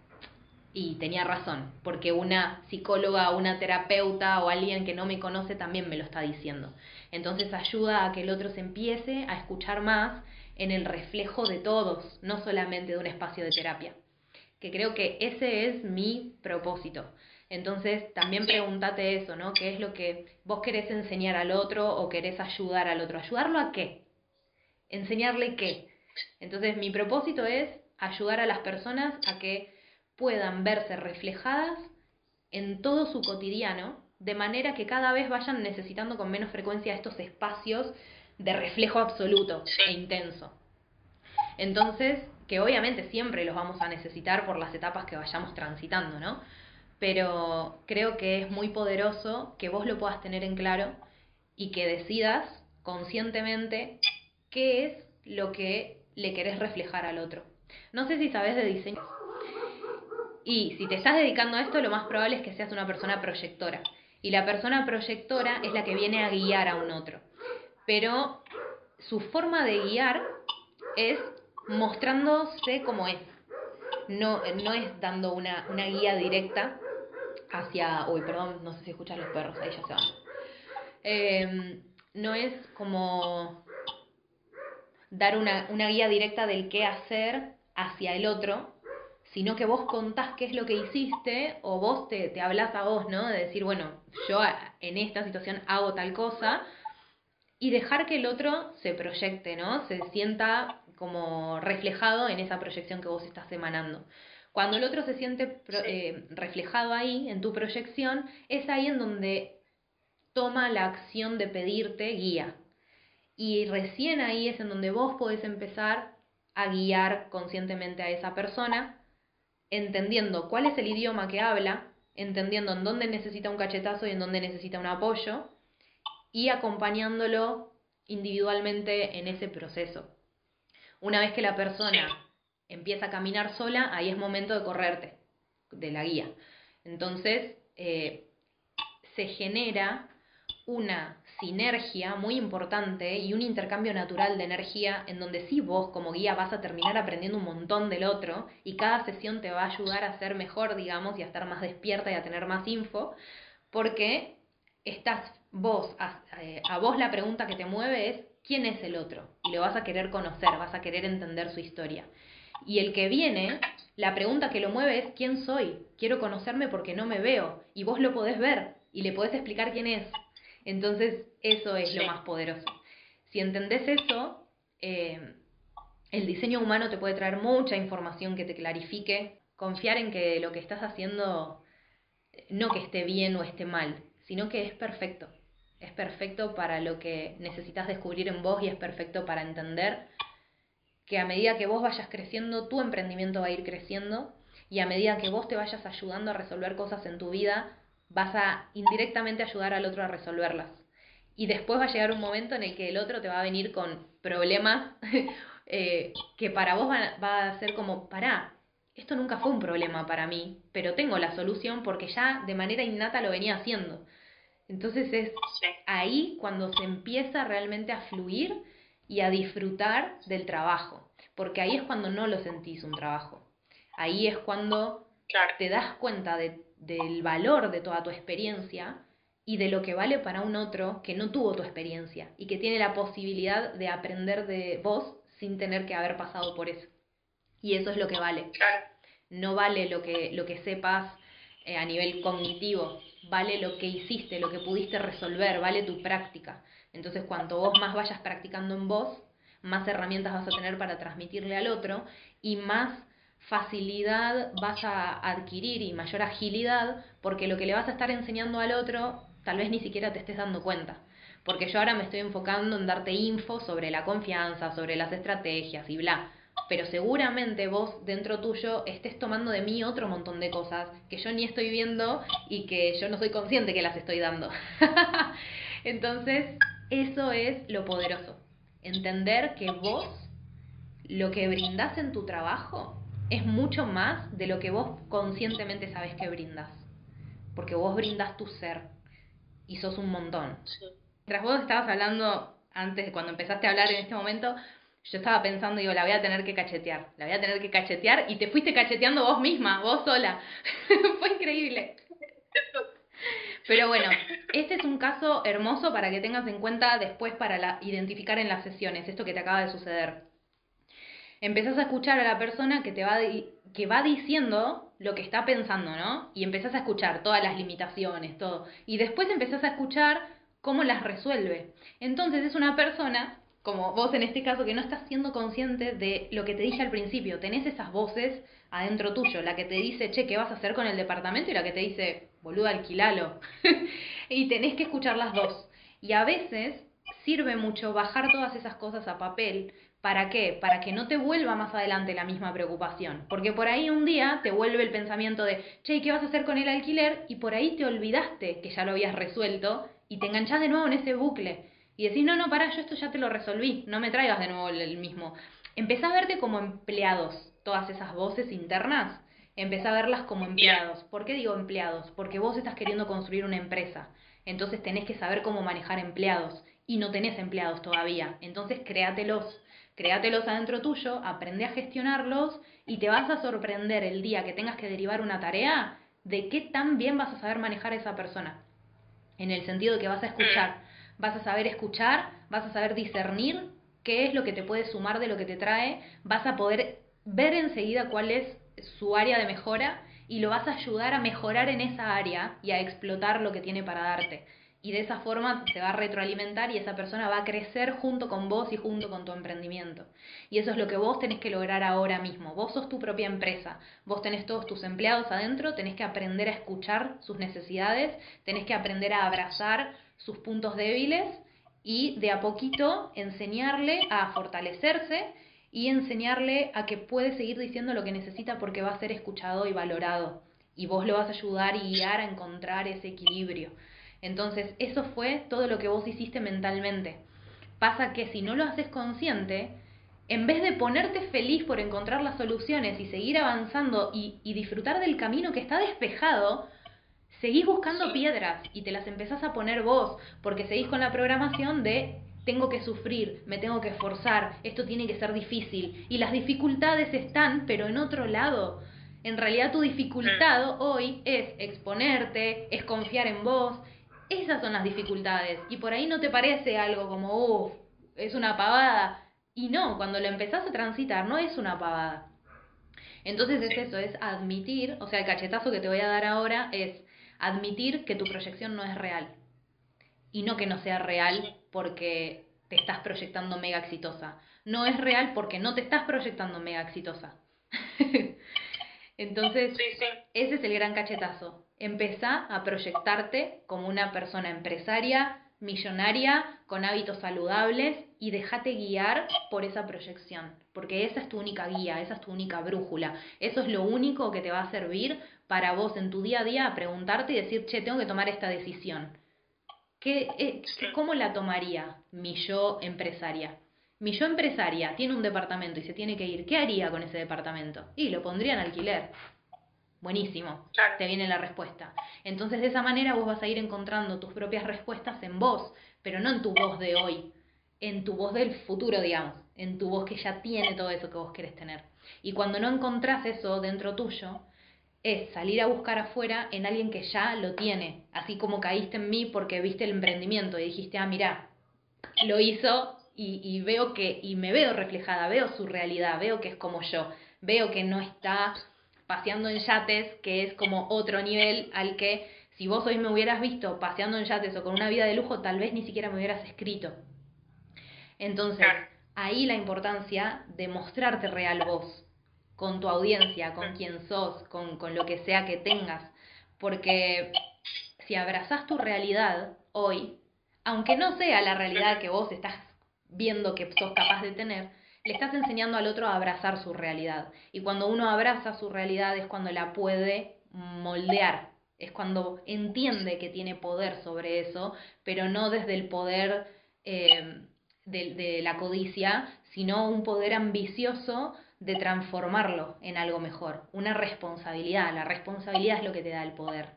y tenía razón, porque una psicóloga, una terapeuta o alguien que no me conoce también me lo está diciendo. Entonces ayuda a que el otro se empiece a escuchar más en el reflejo de todos, no solamente de un espacio de terapia que creo que ese es mi propósito. Entonces, también pregúntate eso, ¿no? ¿Qué es lo que vos querés enseñar al otro o querés ayudar al otro? ¿Ayudarlo a qué? ¿Enseñarle qué? Entonces, mi propósito es ayudar a las personas a que puedan verse reflejadas en todo su cotidiano, de manera que cada vez vayan necesitando con menos frecuencia estos espacios de reflejo absoluto e intenso. Entonces, que obviamente siempre los vamos a necesitar por las etapas que vayamos transitando, ¿no? Pero creo que es muy poderoso que vos lo puedas tener en claro y que decidas conscientemente qué es lo que le querés reflejar al otro. No sé si sabes de diseño. Y si te estás dedicando a esto, lo más probable es que seas una persona proyectora. Y la persona proyectora es la que viene a guiar a un otro. Pero su forma de guiar es mostrándose como es. No, no es dando una, una guía directa hacia. Uy, perdón, no sé si escuchan los perros, ahí ya se van. Em, no es como dar una, una guía directa del qué hacer hacia el otro, sino que vos contás qué es lo que hiciste o vos te, te hablas a vos, ¿no? De decir, bueno, yo en esta situación hago tal cosa y dejar que el otro se proyecte, ¿no? Se sienta como reflejado en esa proyección que vos estás emanando. Cuando el otro se siente eh, reflejado ahí, en tu proyección, es ahí en donde toma la acción de pedirte guía. Y recién ahí es en donde vos podés empezar a guiar conscientemente a esa persona, entendiendo cuál es el idioma que habla, entendiendo en dónde necesita un cachetazo y en dónde necesita un apoyo, y acompañándolo individualmente en ese proceso. Una vez que la persona empieza a caminar sola, ahí es momento de correrte de la guía. Entonces, eh, se genera una sinergia muy importante y un intercambio natural de energía en donde sí vos como guía vas a terminar aprendiendo un montón del otro y cada sesión te va a ayudar a ser mejor, digamos, y a estar más despierta y a tener más info, porque estás vos, eh, a, vos la pregunta que te mueve es quién es el otro y lo vas a querer conocer, vas a querer entender su historia. Y el que viene, la pregunta que lo mueve es quién soy, quiero conocerme porque no me veo y vos lo podés ver y le podés explicar quién es. Entonces eso es lo más poderoso. Si entendés eso, eh, el diseño humano te puede traer mucha información que te clarifique, confiar en que lo que estás haciendo no que esté bien o esté mal, sino que es perfecto. Es perfecto para lo que necesitas descubrir en vos y es perfecto para entender que a medida que vos vayas creciendo, tu emprendimiento va a ir creciendo y a medida que vos te vayas ayudando a resolver cosas en tu vida, vas a indirectamente ayudar al otro a resolverlas. Y después va a llegar un momento en el que el otro te va a venir con problemas eh, que para vos va, va a ser como, pará, esto nunca fue un problema para mí, pero tengo la solución porque ya de manera innata lo venía haciendo. Entonces es ahí cuando se empieza realmente a fluir y a disfrutar del trabajo, porque ahí es cuando no lo sentís un trabajo. Ahí es cuando te das cuenta del valor de toda tu experiencia y de lo que vale para un otro que no tuvo tu experiencia y que tiene la posibilidad de aprender de vos sin tener que haber pasado por eso. Y eso es lo que vale. No vale lo que, lo que sepas eh, a nivel cognitivo, vale lo que hiciste, lo que pudiste resolver, vale tu práctica. Entonces, cuanto vos más vayas practicando en vos, más herramientas vas a tener para transmitirle al otro y más facilidad vas a adquirir y mayor agilidad, porque lo que le vas a estar enseñando al otro tal vez ni siquiera te estés dando cuenta. Porque yo ahora me estoy enfocando en darte info sobre la confianza, sobre las estrategias y bla pero seguramente vos dentro tuyo estés tomando de mí otro montón de cosas que yo ni estoy viendo y que yo no soy consciente que las estoy dando. Entonces, eso es lo poderoso. Entender que vos lo que brindás en tu trabajo es mucho más de lo que vos conscientemente sabes que brindas. Porque vos brindas tu ser y sos un montón. Mientras vos estabas hablando, antes de cuando empezaste a hablar en este momento, yo estaba pensando, digo, la voy a tener que cachetear, la voy a tener que cachetear y te fuiste cacheteando vos misma, vos sola. Fue increíble. Pero bueno, este es un caso hermoso para que tengas en cuenta después para la, identificar en las sesiones esto que te acaba de suceder. Empezás a escuchar a la persona que te va, que va diciendo lo que está pensando, ¿no? Y empezás a escuchar todas las limitaciones, todo. Y después empezás a escuchar cómo las resuelve. Entonces es una persona como vos en este caso, que no estás siendo consciente de lo que te dije al principio. Tenés esas voces adentro tuyo, la que te dice, che, ¿qué vas a hacer con el departamento? Y la que te dice, boludo, alquilalo. y tenés que escuchar las dos. Y a veces sirve mucho bajar todas esas cosas a papel. ¿Para qué? Para que no te vuelva más adelante la misma preocupación. Porque por ahí un día te vuelve el pensamiento de, che, ¿qué vas a hacer con el alquiler? Y por ahí te olvidaste que ya lo habías resuelto y te enganchás de nuevo en ese bucle. Y decís, no, no, pará, yo esto ya te lo resolví, no me traigas de nuevo el mismo. Empezá a verte como empleados, todas esas voces internas, empezá a verlas como empleados. ¿Por qué digo empleados? Porque vos estás queriendo construir una empresa, entonces tenés que saber cómo manejar empleados y no tenés empleados todavía. Entonces créatelos, créatelos adentro tuyo, aprende a gestionarlos y te vas a sorprender el día que tengas que derivar una tarea de qué tan bien vas a saber manejar a esa persona. En el sentido de que vas a escuchar, vas a saber escuchar, vas a saber discernir qué es lo que te puede sumar de lo que te trae, vas a poder ver enseguida cuál es su área de mejora y lo vas a ayudar a mejorar en esa área y a explotar lo que tiene para darte. Y de esa forma se va a retroalimentar y esa persona va a crecer junto con vos y junto con tu emprendimiento. Y eso es lo que vos tenés que lograr ahora mismo. Vos sos tu propia empresa, vos tenés todos tus empleados adentro, tenés que aprender a escuchar sus necesidades, tenés que aprender a abrazar sus puntos débiles y de a poquito enseñarle a fortalecerse y enseñarle a que puede seguir diciendo lo que necesita porque va a ser escuchado y valorado. Y vos lo vas a ayudar y guiar a encontrar ese equilibrio. Entonces, eso fue todo lo que vos hiciste mentalmente. Pasa que si no lo haces consciente, en vez de ponerte feliz por encontrar las soluciones y seguir avanzando y, y disfrutar del camino que está despejado, seguís buscando piedras y te las empezás a poner vos, porque seguís con la programación de tengo que sufrir, me tengo que esforzar, esto tiene que ser difícil. Y las dificultades están, pero en otro lado. En realidad tu dificultad hoy es exponerte, es confiar en vos. Esas son las dificultades. Y por ahí no te parece algo como, uff, es una pavada. Y no, cuando lo empezás a transitar no es una pavada. Entonces es eso, es admitir, o sea, el cachetazo que te voy a dar ahora es admitir que tu proyección no es real y no que no sea real porque te estás proyectando mega exitosa. No es real porque no te estás proyectando mega exitosa. Entonces, ese es el gran cachetazo. Empezá a proyectarte como una persona empresaria, millonaria, con hábitos saludables y déjate guiar por esa proyección, porque esa es tu única guía, esa es tu única brújula. Eso es lo único que te va a servir para vos en tu día a día a preguntarte y decir, che, tengo que tomar esta decisión. Eh, ¿Cómo la tomaría mi yo empresaria? Mi yo empresaria tiene un departamento y se tiene que ir. ¿Qué haría con ese departamento? Y lo pondría en alquiler. Buenísimo. Te viene la respuesta. Entonces de esa manera vos vas a ir encontrando tus propias respuestas en vos, pero no en tu voz de hoy, en tu voz del futuro, digamos, en tu voz que ya tiene todo eso que vos querés tener. Y cuando no encontrás eso dentro tuyo, es salir a buscar afuera en alguien que ya lo tiene, así como caíste en mí porque viste el emprendimiento y dijiste, ah, mira, lo hizo y, y, veo que, y me veo reflejada, veo su realidad, veo que es como yo, veo que no está paseando en yates, que es como otro nivel al que si vos hoy me hubieras visto paseando en yates o con una vida de lujo, tal vez ni siquiera me hubieras escrito. Entonces, ahí la importancia de mostrarte real vos, con tu audiencia, con quien sos, con, con lo que sea que tengas. Porque si abrazás tu realidad hoy, aunque no sea la realidad que vos estás viendo que sos capaz de tener, le estás enseñando al otro a abrazar su realidad. Y cuando uno abraza su realidad es cuando la puede moldear, es cuando entiende que tiene poder sobre eso, pero no desde el poder eh, de, de la codicia, sino un poder ambicioso de transformarlo en algo mejor, una responsabilidad. La responsabilidad es lo que te da el poder.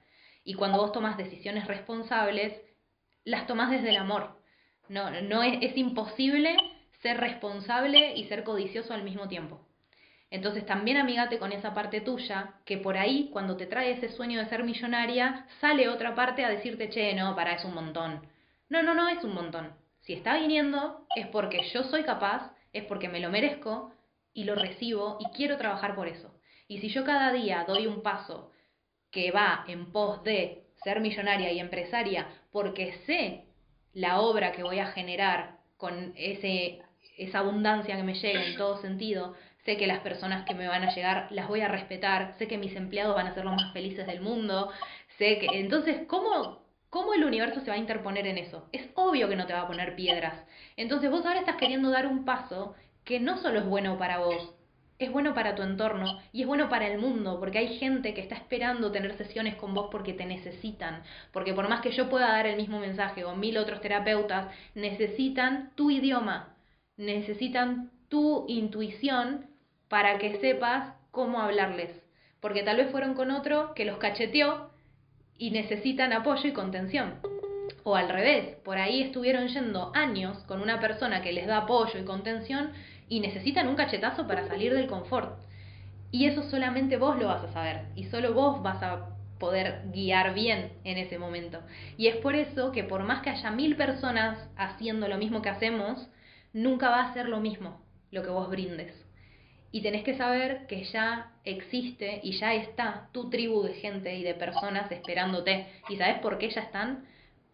Y cuando vos tomas decisiones responsables, las tomas desde el amor. No, no es, es imposible ser responsable y ser codicioso al mismo tiempo. Entonces también amigate con esa parte tuya, que por ahí cuando te trae ese sueño de ser millonaria, sale otra parte a decirte, che, no, para, es un montón. No, no, no es un montón. Si está viniendo es porque yo soy capaz, es porque me lo merezco y lo recibo y quiero trabajar por eso. Y si yo cada día doy un paso que va en pos de ser millonaria y empresaria porque sé la obra que voy a generar con ese, esa abundancia que me llega en todo sentido, sé que las personas que me van a llegar las voy a respetar, sé que mis empleados van a ser los más felices del mundo, sé que... Entonces, ¿cómo, ¿cómo el universo se va a interponer en eso? Es obvio que no te va a poner piedras. Entonces vos ahora estás queriendo dar un paso que no solo es bueno para vos, es bueno para tu entorno y es bueno para el mundo, porque hay gente que está esperando tener sesiones con vos porque te necesitan, porque por más que yo pueda dar el mismo mensaje o mil otros terapeutas, necesitan tu idioma, necesitan tu intuición para que sepas cómo hablarles, porque tal vez fueron con otro que los cacheteó y necesitan apoyo y contención. O al revés, por ahí estuvieron yendo años con una persona que les da apoyo y contención y necesitan un cachetazo para salir del confort. Y eso solamente vos lo vas a saber y solo vos vas a poder guiar bien en ese momento. Y es por eso que por más que haya mil personas haciendo lo mismo que hacemos, nunca va a ser lo mismo lo que vos brindes. Y tenés que saber que ya existe y ya está tu tribu de gente y de personas esperándote. ¿Y sabes por qué ya están?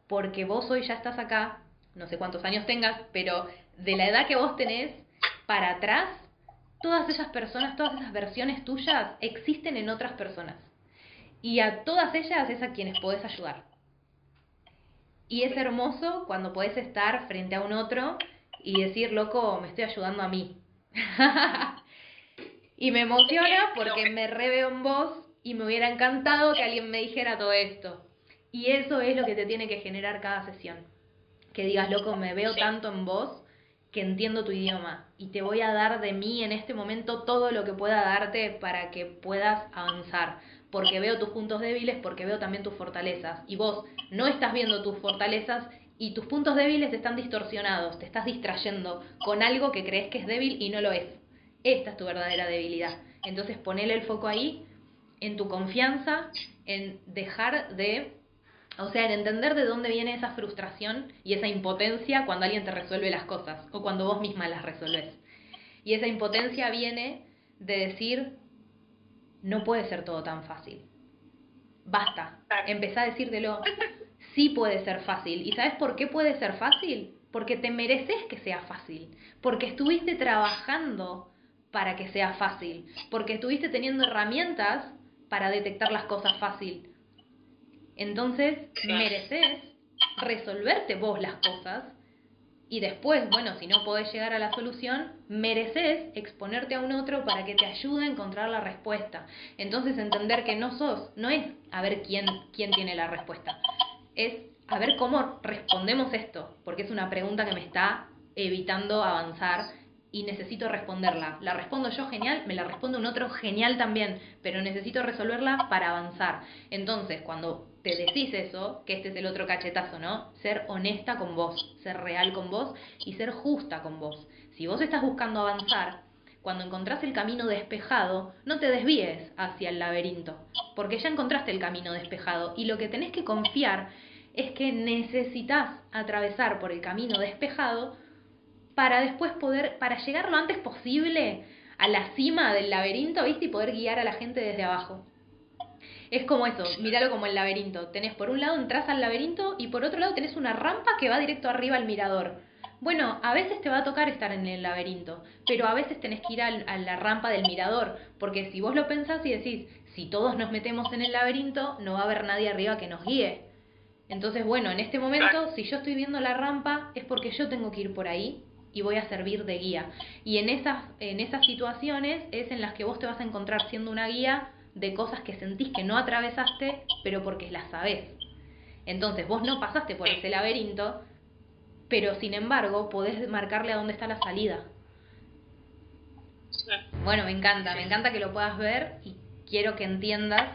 Porque vos hoy ya estás acá, no sé cuántos años tengas, pero de la edad que vos tenés para atrás, todas esas personas, todas esas versiones tuyas existen en otras personas. Y a todas ellas es a quienes podés ayudar. Y es hermoso cuando podés estar frente a un otro y decir, loco, me estoy ayudando a mí. y me emociona porque me reveo en vos y me hubiera encantado que alguien me dijera todo esto. Y eso es lo que te tiene que generar cada sesión. Que digas, loco, me veo tanto en vos que entiendo tu idioma y te voy a dar de mí en este momento todo lo que pueda darte para que puedas avanzar. Porque veo tus puntos débiles, porque veo también tus fortalezas. Y vos no estás viendo tus fortalezas y tus puntos débiles están distorsionados, te estás distrayendo con algo que crees que es débil y no lo es. Esta es tu verdadera debilidad. Entonces ponele el foco ahí, en tu confianza, en dejar de, o sea, en entender de dónde viene esa frustración y esa impotencia cuando alguien te resuelve las cosas o cuando vos misma las resolves. Y esa impotencia viene de decir, no puede ser todo tan fácil. Basta. Empezá a decírtelo sí puede ser fácil. ¿Y sabes por qué puede ser fácil? Porque te mereces que sea fácil, porque estuviste trabajando para que sea fácil, porque estuviste teniendo herramientas para detectar las cosas fácil. Entonces, mereces resolverte vos las cosas y después, bueno, si no podés llegar a la solución, mereces exponerte a un otro para que te ayude a encontrar la respuesta. Entonces, entender que no sos, no es a ver quién, quién tiene la respuesta es a ver cómo respondemos esto, porque es una pregunta que me está evitando avanzar y necesito responderla. La respondo yo genial, me la responde un otro genial también, pero necesito resolverla para avanzar. Entonces, cuando te decís eso, que este es el otro cachetazo, ¿no? Ser honesta con vos, ser real con vos y ser justa con vos. Si vos estás buscando avanzar, cuando encontrás el camino despejado, no te desvíes hacia el laberinto, porque ya encontraste el camino despejado y lo que tenés que confiar es que necesitas atravesar por el camino despejado para después poder, para llegar lo antes posible a la cima del laberinto, ¿viste? Y poder guiar a la gente desde abajo. Es como eso, míralo como el laberinto. Tenés por un lado entras al laberinto y por otro lado tenés una rampa que va directo arriba al mirador. Bueno, a veces te va a tocar estar en el laberinto, pero a veces tenés que ir a la rampa del mirador, porque si vos lo pensás y decís, si todos nos metemos en el laberinto, no va a haber nadie arriba que nos guíe. Entonces, bueno, en este momento, si yo estoy viendo la rampa, es porque yo tengo que ir por ahí y voy a servir de guía. Y en esas, en esas situaciones es en las que vos te vas a encontrar siendo una guía de cosas que sentís que no atravesaste, pero porque las sabés. Entonces, vos no pasaste por ese laberinto, pero sin embargo podés marcarle a dónde está la salida. Bueno, me encanta, me encanta que lo puedas ver y quiero que entiendas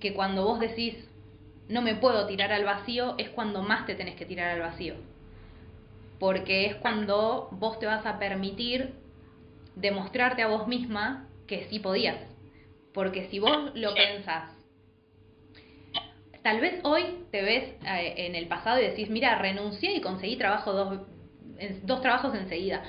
que cuando vos decís no me puedo tirar al vacío es cuando más te tenés que tirar al vacío. Porque es cuando vos te vas a permitir demostrarte a vos misma que sí podías. Porque si vos lo pensás tal vez hoy te ves eh, en el pasado y decís, mira, renuncié y conseguí trabajo dos, dos trabajos enseguida.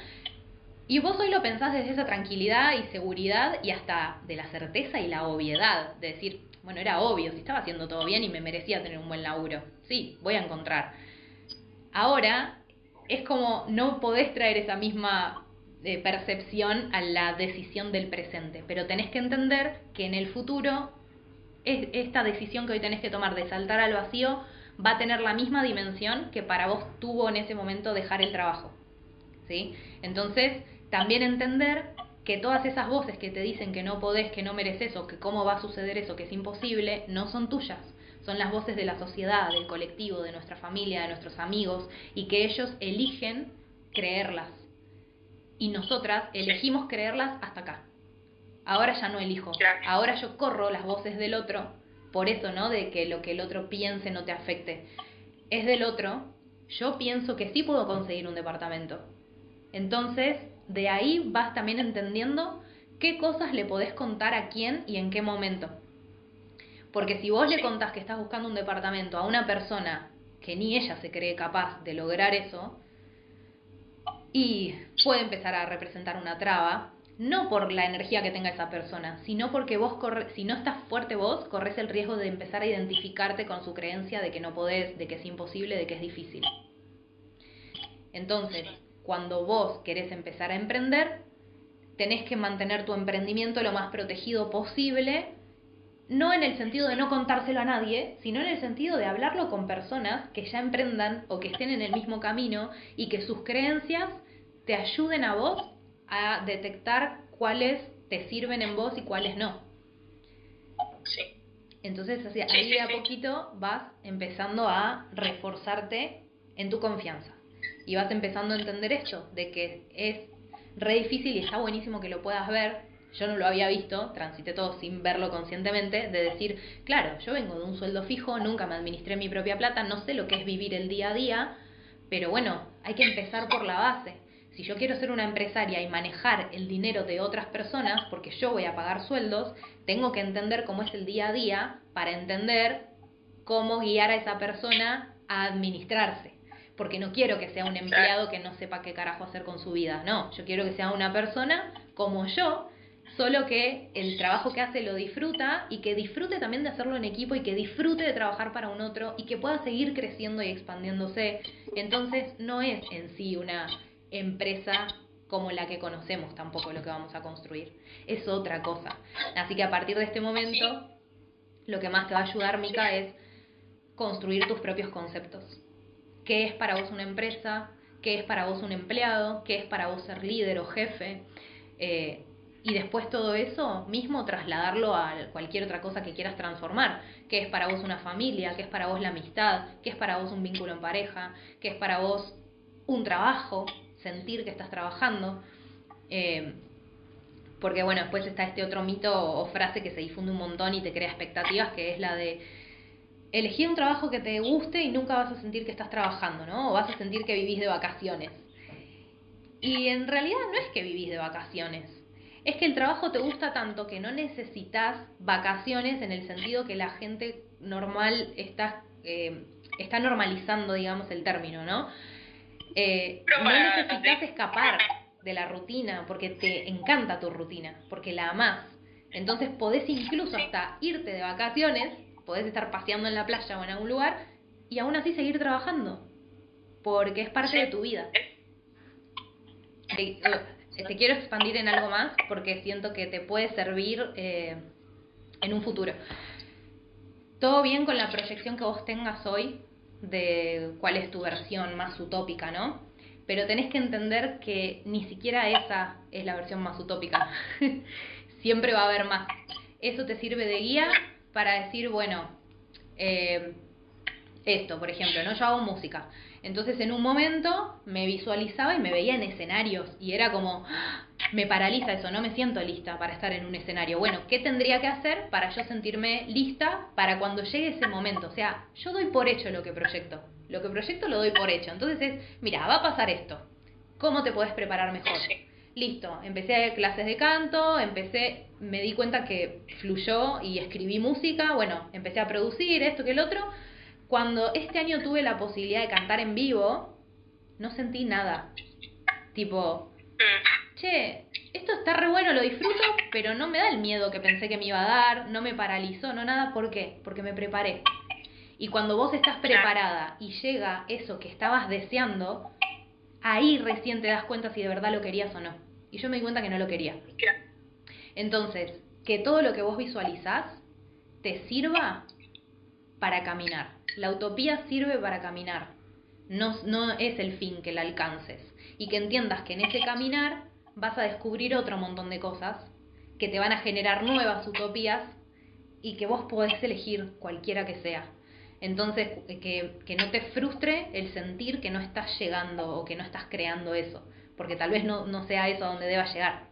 Y vos hoy lo pensás desde esa tranquilidad y seguridad y hasta de la certeza y la obviedad, de decir, bueno, era obvio, si estaba haciendo todo bien y me merecía tener un buen laburo. Sí, voy a encontrar. Ahora es como no podés traer esa misma eh, percepción a la decisión del presente, pero tenés que entender que en el futuro esta decisión que hoy tenés que tomar de saltar al vacío va a tener la misma dimensión que para vos tuvo en ese momento dejar el trabajo. ¿Sí? Entonces, también entender que todas esas voces que te dicen que no podés, que no mereces o que cómo va a suceder eso, que es imposible, no son tuyas. Son las voces de la sociedad, del colectivo, de nuestra familia, de nuestros amigos, y que ellos eligen creerlas. Y nosotras elegimos creerlas hasta acá ahora ya no elijo, ahora yo corro las voces del otro, por eso, ¿no? De que lo que el otro piense no te afecte. es del otro, yo pienso que sí puedo conseguir un departamento. Entonces, de ahí vas también entendiendo qué cosas le podés contar a quién y en qué momento. Porque si vos le contás que estás buscando un departamento a una persona que ni ella se cree capaz de lograr eso, y puede empezar a representar una traba, no por la energía que tenga esa persona, sino porque vos si no estás fuerte vos, corres el riesgo de empezar a identificarte con su creencia de que no podés, de que es imposible, de que es difícil. Entonces, cuando vos querés empezar a emprender, tenés que mantener tu emprendimiento lo más protegido posible, no en el sentido de no contárselo a nadie, sino en el sentido de hablarlo con personas que ya emprendan o que estén en el mismo camino y que sus creencias te ayuden a vos a detectar cuáles te sirven en vos y cuáles no. Sí. Entonces, así, Sí, ahí de a poquito vas empezando a reforzarte en tu confianza. Y vas empezando a entender esto, de que es re difícil y está buenísimo que lo puedas ver. Yo no lo había visto, transité todo sin verlo conscientemente, de decir, claro, yo vengo de un sueldo fijo, nunca me administré mi propia plata, no sé lo que es vivir el día a día, pero bueno, hay que empezar por la base. Si yo quiero ser una empresaria y manejar el dinero de otras personas, porque yo voy a pagar sueldos, tengo que entender cómo es el día a día para entender cómo guiar a esa persona a administrarse. Porque no quiero que sea un empleado que no sepa qué carajo hacer con su vida. No, yo quiero que sea una persona como yo, solo que el trabajo que hace lo disfruta y que disfrute también de hacerlo en equipo y que disfrute de trabajar para un otro y que pueda seguir creciendo y expandiéndose. Entonces no es en sí una empresa como la que conocemos tampoco lo que vamos a construir. Es otra cosa. Así que a partir de este momento, lo que más te va a ayudar, Mica, es construir tus propios conceptos. ¿Qué es para vos una empresa? ¿Qué es para vos un empleado? ¿Qué es para vos ser líder o jefe? Eh, y después todo eso mismo trasladarlo a cualquier otra cosa que quieras transformar. ¿Qué es para vos una familia? ¿Qué es para vos la amistad? ¿Qué es para vos un vínculo en pareja? ¿Qué es para vos un trabajo? Sentir que estás trabajando. Eh, porque bueno, después está este otro mito o frase que se difunde un montón y te crea expectativas, que es la de elegir un trabajo que te guste y nunca vas a sentir que estás trabajando, ¿no? O vas a sentir que vivís de vacaciones. Y en realidad no es que vivís de vacaciones. Es que el trabajo te gusta tanto que no necesitas vacaciones en el sentido que la gente normal está, eh, está normalizando, digamos, el término, ¿no? Eh, no necesitas escapar de la rutina porque te encanta tu rutina, porque la amás. Entonces podés incluso hasta irte de vacaciones, podés estar paseando en la playa o en algún lugar y aún así seguir trabajando, porque es parte de tu vida. Te, te quiero expandir en algo más porque siento que te puede servir eh, en un futuro. Todo bien con la proyección que vos tengas hoy de cuál es tu versión más utópica, ¿no? Pero tenés que entender que ni siquiera esa es la versión más utópica. Siempre va a haber más. Eso te sirve de guía para decir, bueno, eh, esto, por ejemplo, ¿no? Yo hago música. Entonces en un momento me visualizaba y me veía en escenarios y era como, ¡ah! me paraliza eso, no me siento lista para estar en un escenario. Bueno, ¿qué tendría que hacer para yo sentirme lista para cuando llegue ese momento? O sea, yo doy por hecho lo que proyecto. Lo que proyecto lo doy por hecho. Entonces es, mira, va a pasar esto. ¿Cómo te puedes preparar mejor? Listo, empecé clases de canto, empecé, me di cuenta que fluyó y escribí música, bueno, empecé a producir esto que el otro. Cuando este año tuve la posibilidad de cantar en vivo, no sentí nada. Tipo, Mm. che, esto está re bueno, lo disfruto, pero no me da el miedo que pensé que me iba a dar, no me paralizó, no nada. ¿Por qué? Porque me preparé. Y cuando vos estás preparada y llega eso que estabas deseando, ahí recién te das cuenta si de verdad lo querías o no. Y yo me di cuenta que no lo quería. Entonces, que todo lo que vos visualizás te sirva para caminar. La utopía sirve para caminar. No, no es el fin que la alcances. Y que entiendas que en ese caminar vas a descubrir otro montón de cosas que te van a generar nuevas utopías y que vos podés elegir cualquiera que sea. Entonces, que, que no te frustre el sentir que no estás llegando o que no estás creando eso, porque tal vez no, no sea eso a donde debas llegar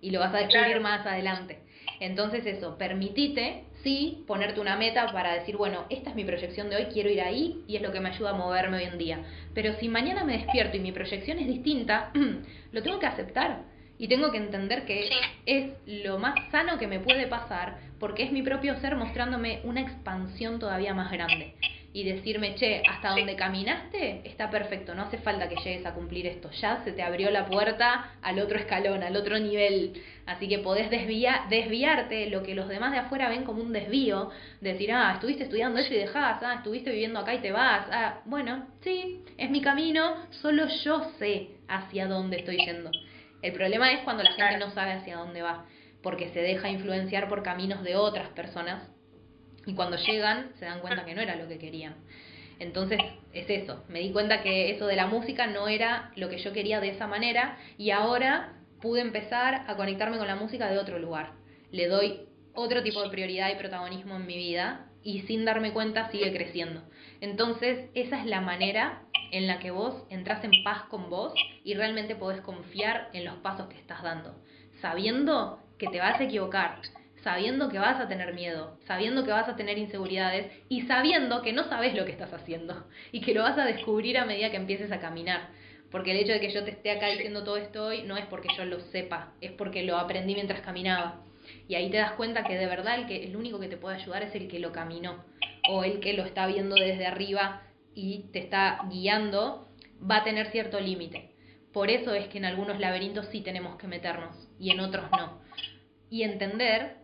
y lo vas a descubrir Claro. más adelante. Entonces eso, permitite sí ponerte una meta para decir, bueno, esta es mi proyección de hoy, quiero ir ahí y es lo que me ayuda a moverme hoy en día. Pero si mañana me despierto y mi proyección es distinta, lo tengo que aceptar. Y tengo que entender que es lo más sano que me puede pasar porque es mi propio ser mostrándome una expansión todavía más grande y decirme, che, hasta donde caminaste está perfecto, no hace falta que llegues a cumplir esto, ya se te abrió la puerta al otro escalón, al otro nivel, así que podés desviar, desviarte lo que los demás de afuera ven como un desvío, decir, ah, estuviste estudiando eso y dejás, ah, estuviste viviendo acá y te vas, ah, bueno, sí, es mi camino, solo yo sé hacia dónde estoy yendo. El problema es cuando la gente no sabe hacia dónde va, porque se deja influenciar por caminos de otras personas y cuando llegan se dan cuenta que no era lo que querían. Entonces es eso, me di cuenta que eso de la música no era lo que yo quería de esa manera y ahora pude empezar a conectarme con la música de otro lugar. Le doy otro tipo de prioridad y protagonismo en mi vida y sin darme cuenta sigue creciendo. Entonces esa es la manera en la que vos entras en paz con vos y realmente podés confiar en los pasos que estás dando, sabiendo que te vas a equivocar, sabiendo que vas a tener miedo, sabiendo que vas a tener inseguridades y sabiendo que no sabes lo que estás haciendo y que lo vas a descubrir a medida que empieces a caminar. Porque el hecho de que yo te esté acá diciendo todo esto hoy no es porque yo lo sepa, es porque lo aprendí mientras caminaba. Y ahí te das cuenta que de verdad el, que, el único que te puede ayudar es el que lo caminó o el que lo está viendo desde arriba y te está guiando, va a tener cierto límite. Por eso es que en algunos laberintos sí tenemos que meternos y en otros no y entender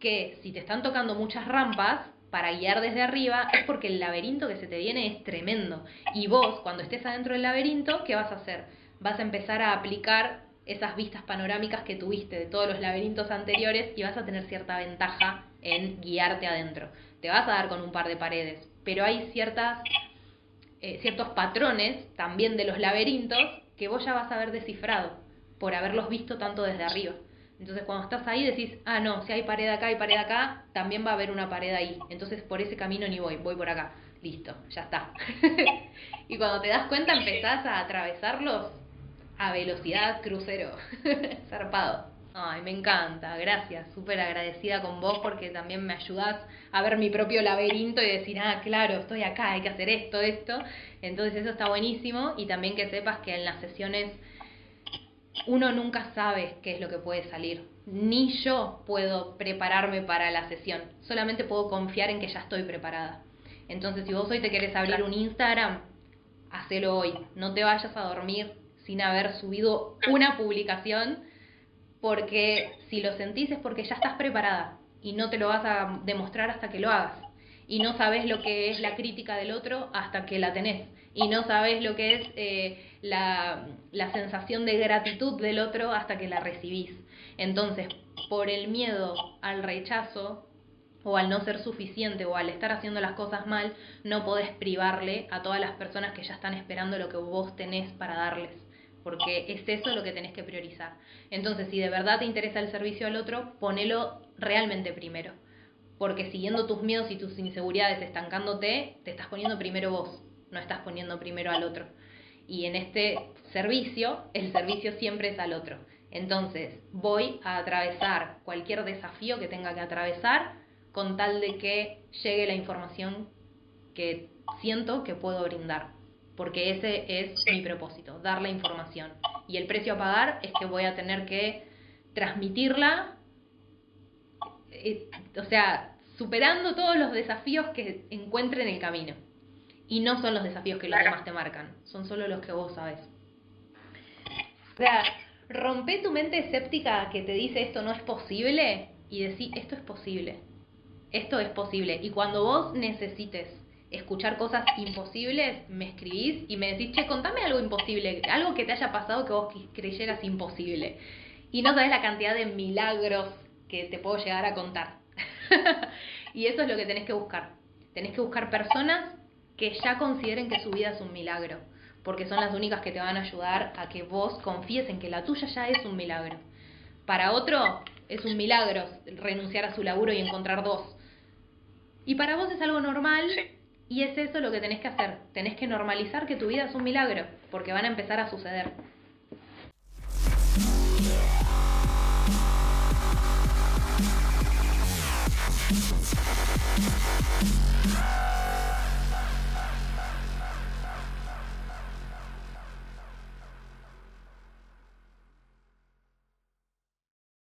que si te están tocando muchas rampas para guiar desde arriba es porque el laberinto que se te viene es tremendo. Y vos, cuando estés adentro del laberinto, ¿qué vas a hacer? Vas a empezar a aplicar esas vistas panorámicas que tuviste de todos los laberintos anteriores y vas a tener cierta ventaja en guiarte adentro. Te vas a dar con un par de paredes, pero hay ciertas, eh, ciertos patrones también de los laberintos que vos ya vas a haber descifrado por haberlos visto tanto desde arriba. Entonces cuando estás ahí decís, ah, no, si hay pared acá y pared acá, también va a haber una pared ahí. Entonces por ese camino ni voy, voy por acá. Listo, ya está. y cuando te das cuenta empezás a atravesarlos a velocidad crucero. Zarpado. Ay, me encanta, gracias, súper agradecida con vos porque también me ayudás a ver mi propio laberinto y decir, ah, claro, estoy acá, hay que hacer esto, esto. Entonces eso está buenísimo y también que sepas que en las sesiones uno nunca sabe qué es lo que puede salir. Ni yo puedo prepararme para la sesión, solamente puedo confiar en que ya estoy preparada. Entonces, si vos hoy te querés abrir un Instagram, hacelo hoy. No te vayas a dormir sin haber subido una publicación, porque si lo sentís es porque ya estás preparada y no te lo vas a demostrar hasta que lo hagas. Y no sabes lo que es la crítica del otro hasta que la tenés y no sabes lo que es eh, la, la sensación de gratitud del otro hasta que la recibís. Entonces, por el miedo al rechazo o al no ser suficiente o al estar haciendo las cosas mal, no podés privarle a todas las personas que ya están esperando lo que vos tenés para darles, porque es eso lo que tenés que priorizar. Entonces, si de verdad te interesa el servicio al otro, ponelo realmente primero, porque siguiendo tus miedos y tus inseguridades estancándote, te estás poniendo primero vos no estás poniendo primero al otro. Y en este servicio, el servicio siempre es al otro. Entonces, voy a atravesar cualquier desafío que tenga que atravesar con tal de que llegue la información que siento que puedo brindar. Porque ese es mi propósito, dar la información. Y el precio a pagar es que voy a tener que transmitirla, eh, o sea, superando todos los desafíos que encuentre en el camino. Y no son los desafíos que los demás te marcan, son solo los que vos sabes. O sea, rompe tu mente escéptica que te dice esto no es posible y decir esto es posible. Esto es posible. Y cuando vos necesites escuchar cosas imposibles, me escribís y me decís, che, contame algo imposible, algo que te haya pasado que vos creyeras imposible. Y no sabes la cantidad de milagros que te puedo llegar a contar. y eso es lo que tenés que buscar. Tenés que buscar personas que ya consideren que su vida es un milagro, porque son las únicas que te van a ayudar a que vos confíes en que la tuya ya es un milagro. Para otro es un milagro renunciar a su laburo y encontrar dos. Y para vos es algo normal y es eso lo que tenés que hacer. Tenés que normalizar que tu vida es un milagro, porque van a empezar a suceder.